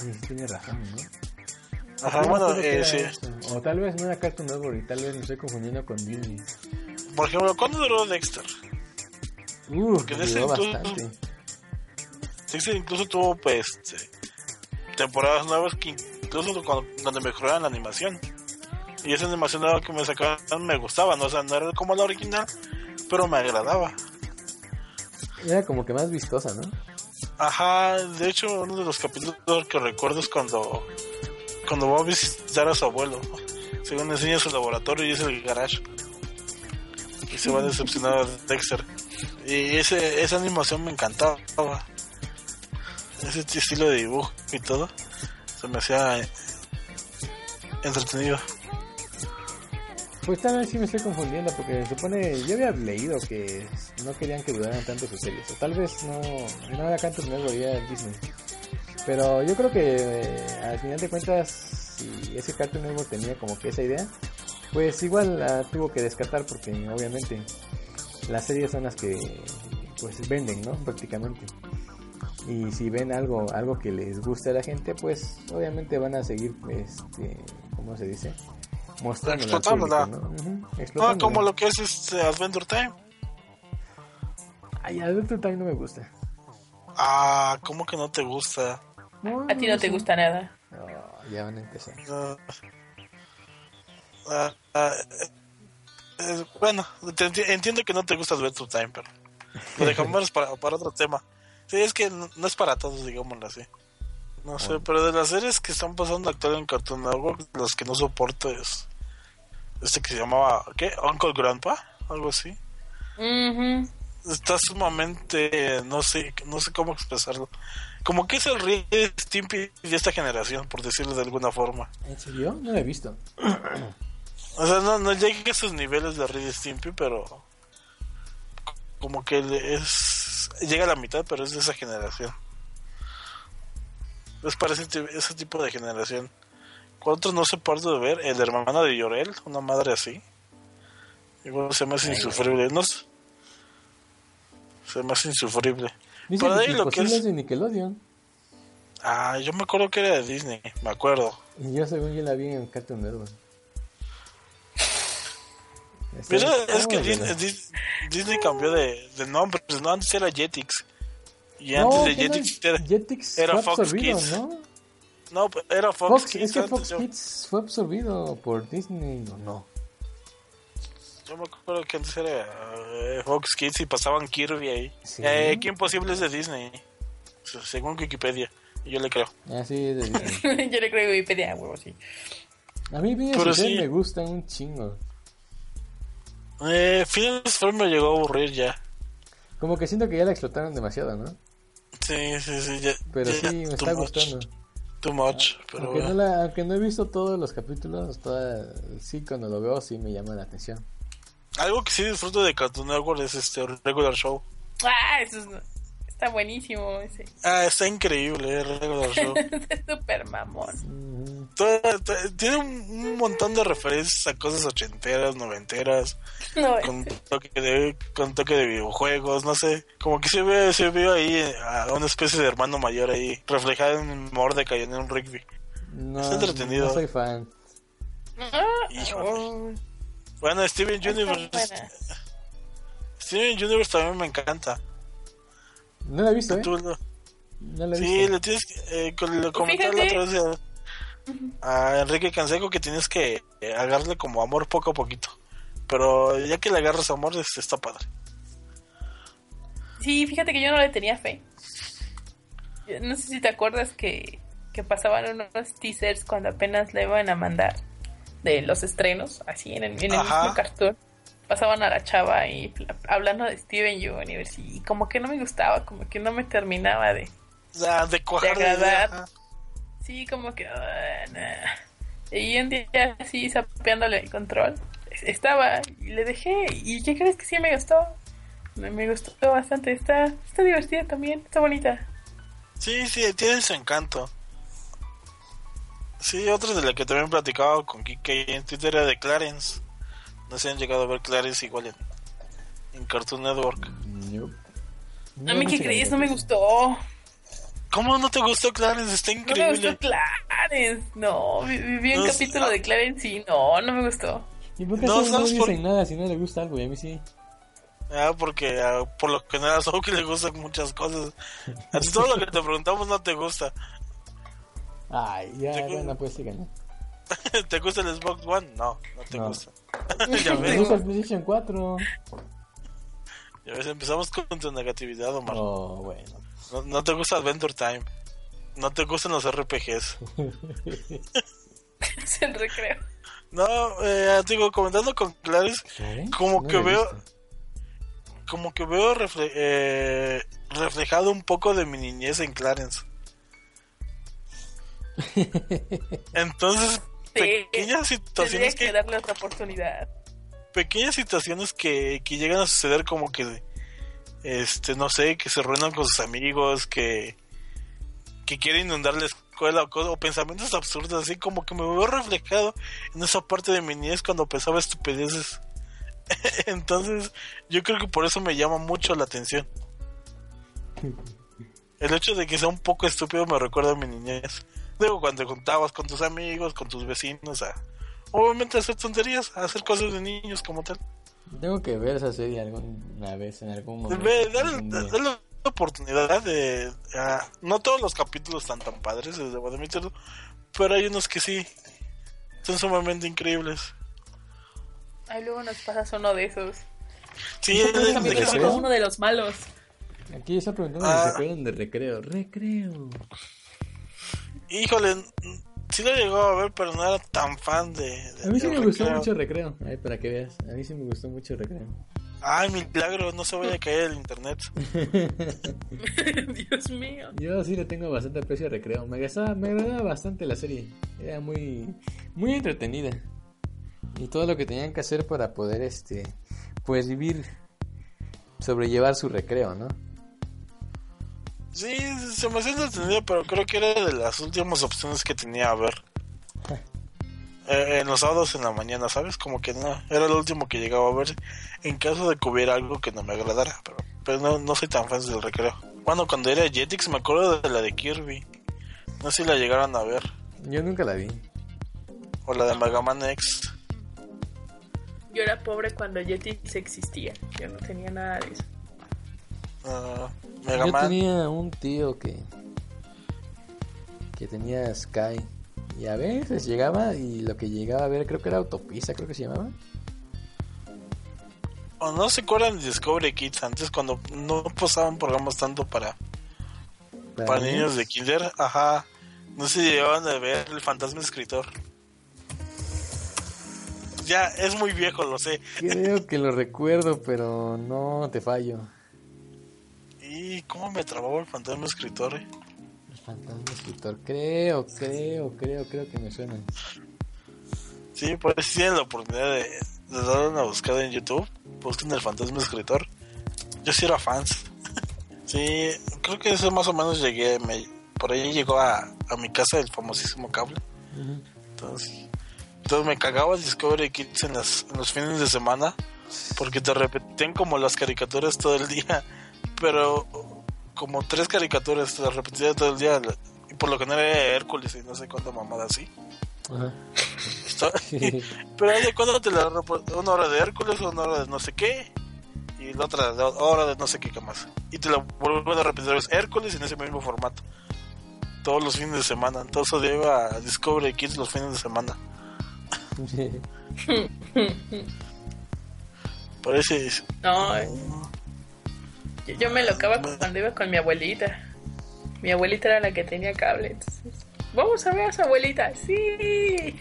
Oye, sí tiene razón, ¿no? Ajá, bueno, eh, sí. esto. O tal vez no era Cartoon Network y tal vez me estoy confundiendo con Disney. Por ejemplo, ¿cuándo duró Dexter? Uh, Porque de ese duró incluso- bastante. Dexter incluso tuvo pues este, temporadas nuevas que incluso cuando, donde mejoraban la animación. Y esa animación nueva que me sacaban me gustaba, ¿no? O sea, no era como la original, pero me agradaba. Era como que más vistosa, ¿no? Ajá, de hecho, uno de los capítulos que recuerdo es cuando, cuando va a visitar a su abuelo. Según enseña su laboratorio y es el garage. Y se va decepcionado de Dexter. Y ese, esa animación me encantaba. Ese estilo de dibujo y todo. Se me hacía eh, entretenido. Pues tal vez sí me estoy confundiendo porque se supone, yo había leído que no querían que duraran tanto sus series, o tal vez no, no era Network, ya era Disney. Pero yo creo que eh, al final de cuentas, si ese Cartoon Network tenía como que esa idea, pues igual la tuvo que descartar porque obviamente las series son las que pues venden, ¿no? Prácticamente. Y si ven algo, algo que les guste a la gente, pues obviamente van a seguir, este, ¿cómo se dice? Mostrando Explotándola. ¿no? Ah, explotándola. como lo que es este Adventure Time. Ay, Adventure Time no me gusta. Ah, ¿cómo que no te gusta? A ti no te gusta nada. Oh, ya van a empezar. No. Ah, ah, eh, bueno, te enti- entiendo que no te gusta Adventure Time, pero lo dejamos para, para otro tema. Sí, es que no, no es para todos, digámoslo así. No sé, pero de las series que están pasando actual en Cartoon Network, los que no soporto es este que se llamaba, ¿qué? Uncle Grandpa, algo así. Está sumamente, no sé, no sé cómo expresarlo. Como que es el Rick Stimpy de esta generación, por decirlo de alguna forma. ¿En serio? No lo he visto. O sea, no, no llega a esos niveles de Red Stimpy, pero como que le- es llega a la mitad, pero es de esa generación. Es para ese, ti- ese tipo de generación. ¿Cuántos no se parto de ver? El hermano de Llorel, una madre así. Igual se me hace insufrible, ¿no? Se me hace insufrible. Dicen Por ahí lo que es de Nickelodeon. Ah, yo me acuerdo que era de Disney, me acuerdo. Y yo según yo la vi en Cartoon Network. Está es que Disney, cambió de, de nombre, pues no, antes era Jetix. Y No, antes de ¿qué? Jetix era, Jetix era fue Fox absorbido, Kids. ¿no? no, era Fox, Fox, Kids. es que Fox yo, Kids fue absorbido por Disney, ¿o no? yo me acuerdo que antes era eh, Fox Kids y pasaban Kirby ahí. Sí. Eh, ¿Quién posible es de Disney? Se- Según Wikipedia. Yo le creo. Ah, sí, es de Disney. Yo le creo Wikipedia, huevo, sí. A mí Pero Ferb sí. me gustan un chingo. Eh, Phineas Ferb me llegó a aburrir ya. Como que siento que ya la explotaron demasiado, ¿no? Sí, sí, sí. Ya, Pero ya, sí, me está much, gustando. Too much. Pero Aunque no, la, aunque no he visto todos los capítulos, toda, sí, cuando lo veo sí me llama la atención. Algo que sí disfruto de Cartoon Network es este regular show. Ah, eso es- está buenísimo ese. Ah, está increíble, eh, regular show. es súper mamón. To- tiene un, un montón de referencias a cosas ochenteras, noventeras, No, con toque de, con toque de videojuegos, no sé. Como que se ve, se ve ahí eh, a una especie de hermano mayor ahí, reflejado en Mordecai en un Rigby. No, Está entretenido. no soy fan. Ah, Híjole. oh, Bueno, Steven Universe. Steven Universe también me encanta. No la he visto, ¿eh? Tú lo- No la he sí, visto. le tienes que eh, con- lo comenté la Fíjate. otra vez a, a Enrique Canseco que tienes que eh, agarrarle como amor poco a poquito. Pero ya que le agarras amor, es- está padre. Sí, fíjate que yo no le tenía fe. No sé si te acuerdas que, que pasaban unos teasers cuando apenas le iban a mandar de los estrenos, así en el, en el mismo cartoon. Pasaban a la chava y hablando de Steven Universe y como que no me gustaba, como que no me terminaba de... Ah, de cuajar De agradar. idea. Sí, como que... ah, nah. Y un día así sapeándole el control, es- estaba y le dejé. ¿Y qué crees que sí me gustó? Me, me gustó bastante. Está, está divertida también, está bonita. Sí, sí, tiene su encanto. Sí, otra de la que también platicaba con Kike en Twitter era de Clarence. No se han llegado a ver Clarence igual en, en Cartoon Network. Nope. A mí, No, ¿qué no crees? No me gustó. ¿Cómo no te gustó Clarence? Está No me increíble. gustó Clarence. No, vi, vi- un No, capítulo no. de Clarence y no, no me gustó. ¿Y por qué No, no ¿sabes por- nada si no le gusta algo? Y a mí sí. Ah, porque ah, por lo general a que le gustan muchas cosas. A ti todo lo que te preguntamos no te gusta. Ay, ya, bueno, pues sí gané. ¿Te gusta el Xbox One? No, no te No. gusta. ya Me ves, gusta el PlayStation 4. ya ves, empezamos con tu negatividad, Omar. Oh, bueno. No, no te gusta Adventure Time. No te gustan los RPGs. Es el recreo. No, eh, digo, comentando con Clarice, ¿Eh? Como No que veo- visto. como que veo refle- eh, reflejado un poco de mi niñez en Clarence. Entonces, pequeñas situaciones que que, darle otra oportunidad. pequeñas situaciones que, que llegan a suceder como que este no sé que se reúnan con sus amigos que que quieren inundar la escuela o, o pensamientos absurdos así como que me veo reflejado en esa parte de mi niñez cuando pensaba estupideces. Entonces yo creo que por eso me llama mucho la atención. El hecho de que sea un poco estúpido me recuerda a mi niñez digo cuando juntabas con tus amigos con tus vecinos a obviamente a hacer tonterías a hacer cosas de niños como tal Tengo que ver esa serie alguna vez, en algún momento. Ve, dale, dale oportunidad de... ah, no todos los capítulos están tan padres, debo admitirlo, pero hay unos que sí. Son sumamente increíbles. Ay, luego nos pasas uno de esos. Sí, ¿Eso de- de es uno de los malos. Aquí está preguntando Ah. si se acuerdan de recreo. Recreo. Híjole, sí lo llegó a ver, pero no era tan fan de... de- A mí sí me gustó mucho recreo. Ay, para que veas. A mí sí me gustó mucho recreo. Ay, milagro, no se vaya a caer el internet. Dios mío. Yo sí le tengo bastante aprecio a recreo. Me agradaba, me agradaba bastante la serie. Era muy, muy entretenida. Y todo lo que tenían que hacer para poder, este, pues vivir, sobrellevar su recreo, ¿no? Sí, se me hacía entretenido, pero creo que era de las últimas opciones que tenía a ver. Eh, en los sábados en la mañana, ¿sabes? Como que no, era lo último que llegaba a ver en caso de que hubiera algo que no me agradara, pero, pero no, no soy tan fan del recreo. Bueno, cuando era Jetix me acuerdo de la de Kirby. No sé si la llegaron a ver. Yo nunca la vi. O la de Mega Man X. Yo era pobre cuando Jetix existía. Yo no tenía nada de eso. Ah, Mega Yo Man. tenía un tío que, que tenía Sky. Y a veces llegaba y lo que llegaba a ver creo que era Autopista, creo que se llamaba. ¿O no se acuerdan de Discovery Kids antes cuando no pasaban programas tanto para, para niños de kinder? Ajá. No se llegaban a ver el fantasma escritor. Ya, es muy viejo, lo sé. Creo que lo recuerdo, pero no te fallo. ¿Y cómo me trababa el fantasma escritor? eh? El fantasma escritor. Creo, creo, creo, creo que me suena. Sí, pues si tienen la oportunidad de, de dar una buscada en YouTube, busquen el fantasma escritor. Yo sí era fans. sí, creo que eso más o menos llegué, me- por ahí llegó a, a mi casa el famosísimo cable. Entonces, entonces me cagaba Discovery Kids en, las, en los fines de semana porque te repetían como las caricaturas todo el día, pero como tres caricaturas repetían todo el día y por lo que no era Hércules y no sé cuánta mamada así. Ajá. Pero ahí de cuando te la una hora de Hércules, una hora de no sé qué y la otra de- hora de no sé qué, más. Y te la vuelven a repetir es Hércules en ese mismo formato. Todos los fines de semana. Entonces odiaba a Discovery Kids los fines de semana. Parece. No. Yo, yo me locaba cuando iba con mi abuelita. Mi abuelita era la que tenía cable. Entonces, vamos a ver a su abuelita. Sí.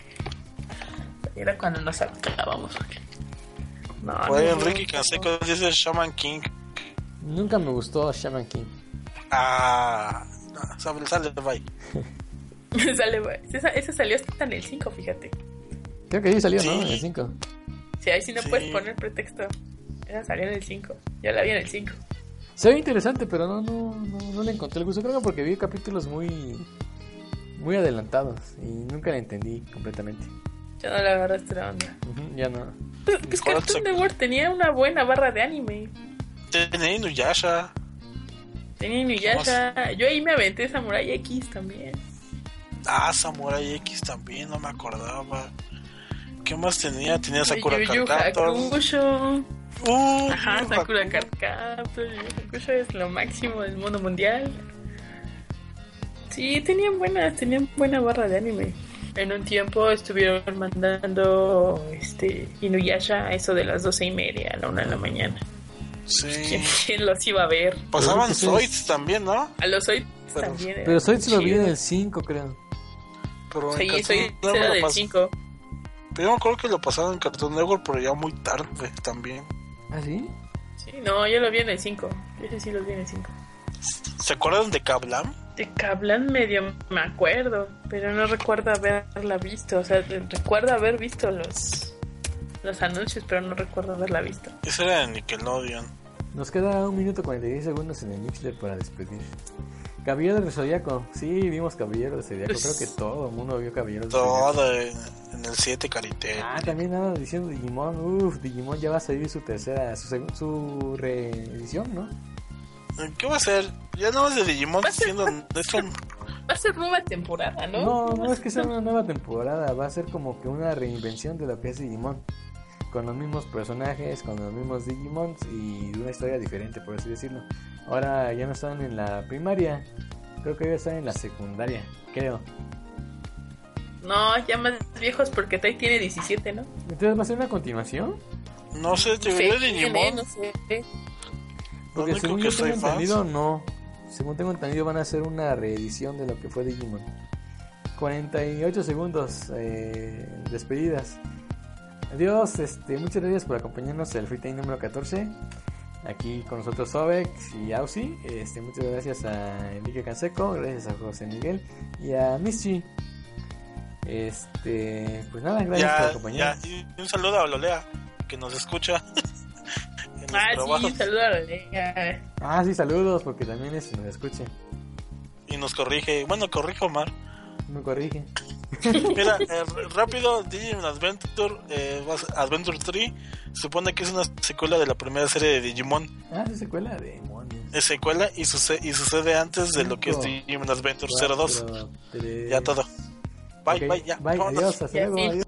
Era cuando nos sacábamos. No, Oye, no, Enrique no. Canseco dice Shaman King. Nunca me gustó Shaman King. Ah, no, sale, sale, bye. Sale, güey. esa, esa salió hasta en el 5, fíjate. Creo que ahí salió, ¿no? Sí. En el 5. Si ahí sí no Sí. puedes poner pretexto. Esa salió en el 5. Yo la vi en el 5. Se ve interesante, pero no, no, no, no le encontré el gusto. Creo que porque vi capítulos muy, muy adelantados y nunca la entendí completamente. Yo no le agarraste la onda. Ujú, ya no. Pues, pues ¿Cuál Cartoon Network tenía una buena barra de anime. Tenía Inuyasha. Tenía Inuyasha. Yo ahí me aventé Samurai X también. Ah, Samurai X también, no me acordaba. ¿Qué más tenía? Tenía Sakura Card. Uh, Ajá, Sakura Haku- Card Captor. Yu Yu Hakusho es lo máximo del mundo mundial. Sí, tenían buenas, tenían buena barra de anime. En un tiempo estuvieron mandando este Inuyasha a eso de las doce y media, a la una de la mañana. ¿Quién, Sí. quién los iba a ver? Pasaban Zoids también, ¿no? A los Pero- también. Pero Zoids lo vi en el 5, creo. Pero Sí, Network era del pas- 5. Pero yo me acuerdo que lo pasaban en Cartoon Network, pero ya muy tarde también. ¿Ah, sí? Sí, no, yo lo vi en el 5. Ese sí lo vi en el 5. ¿Se acuerdan de Kablam? De Kablan medio me acuerdo, pero no recuerdo haberla visto. O sea, recuerdo haber visto los los anuncios, pero no recuerdo haberla visto. Ese era de Nickelodeon. Nos queda un minuto 46 segundos en el Mixler para despedir. Caballero del Zodíaco. Sí, vimos Caballero del Zodíaco. Creo que todo el mundo vio Caballero del Zodíaco. Todo en, en el 7 Carité. Ah, también nada diciendo Digimon. Uf, Digimon ya va a salir su tercera, su, su reedición, ¿no? ¿Qué va a ser? Ya no es de Digimon siendo esto. Va a ser nueva temporada, ¿no? No, no es que sea una nueva temporada, va a ser como que una reinvención de lo que es Digimon. Con los mismos personajes, con los mismos Digimons y una historia diferente, por así decirlo. ahora ya no están en la primaria. Creo que ya están en la secundaria, creo. No, ya más viejos porque Tai tiene 17, ¿no? Entonces va a ser una continuación. No sé, te Sí, Digimon. no sé. Porque según yo tengo entendido, no. Según tengo entendido, van a hacer una reedición de lo que fue Digimon. 48 segundos eh, despedidas. Adiós, este, muchas gracias por acompañarnos en el Free Time número 14. Aquí con nosotros Sobex y Ausi. Este, muchas gracias a Enrique Canseco, gracias a José Miguel y a Mischi. Este, pues nada, gracias por ya, acompañarnos. y un saludo a Lolea, que nos escucha. Ah, sí, a. Ah, sí, saludos, porque también es, nos escuchen. y nos corrige. Bueno, corrijo, Omar. Me corrige. Mira, eh, rápido, Digimon Adventure, eh, Adventure 3, supone que es una secuela de la primera serie de Digimon. Ah, es secuela de demonios. Es secuela y, suce- y sucede antes de lo que es Digimon Adventure 02. Cuatro, tres. Ya todo. Bye, Ok, bye, ya. Bye, adiós, hasta luego. adiós.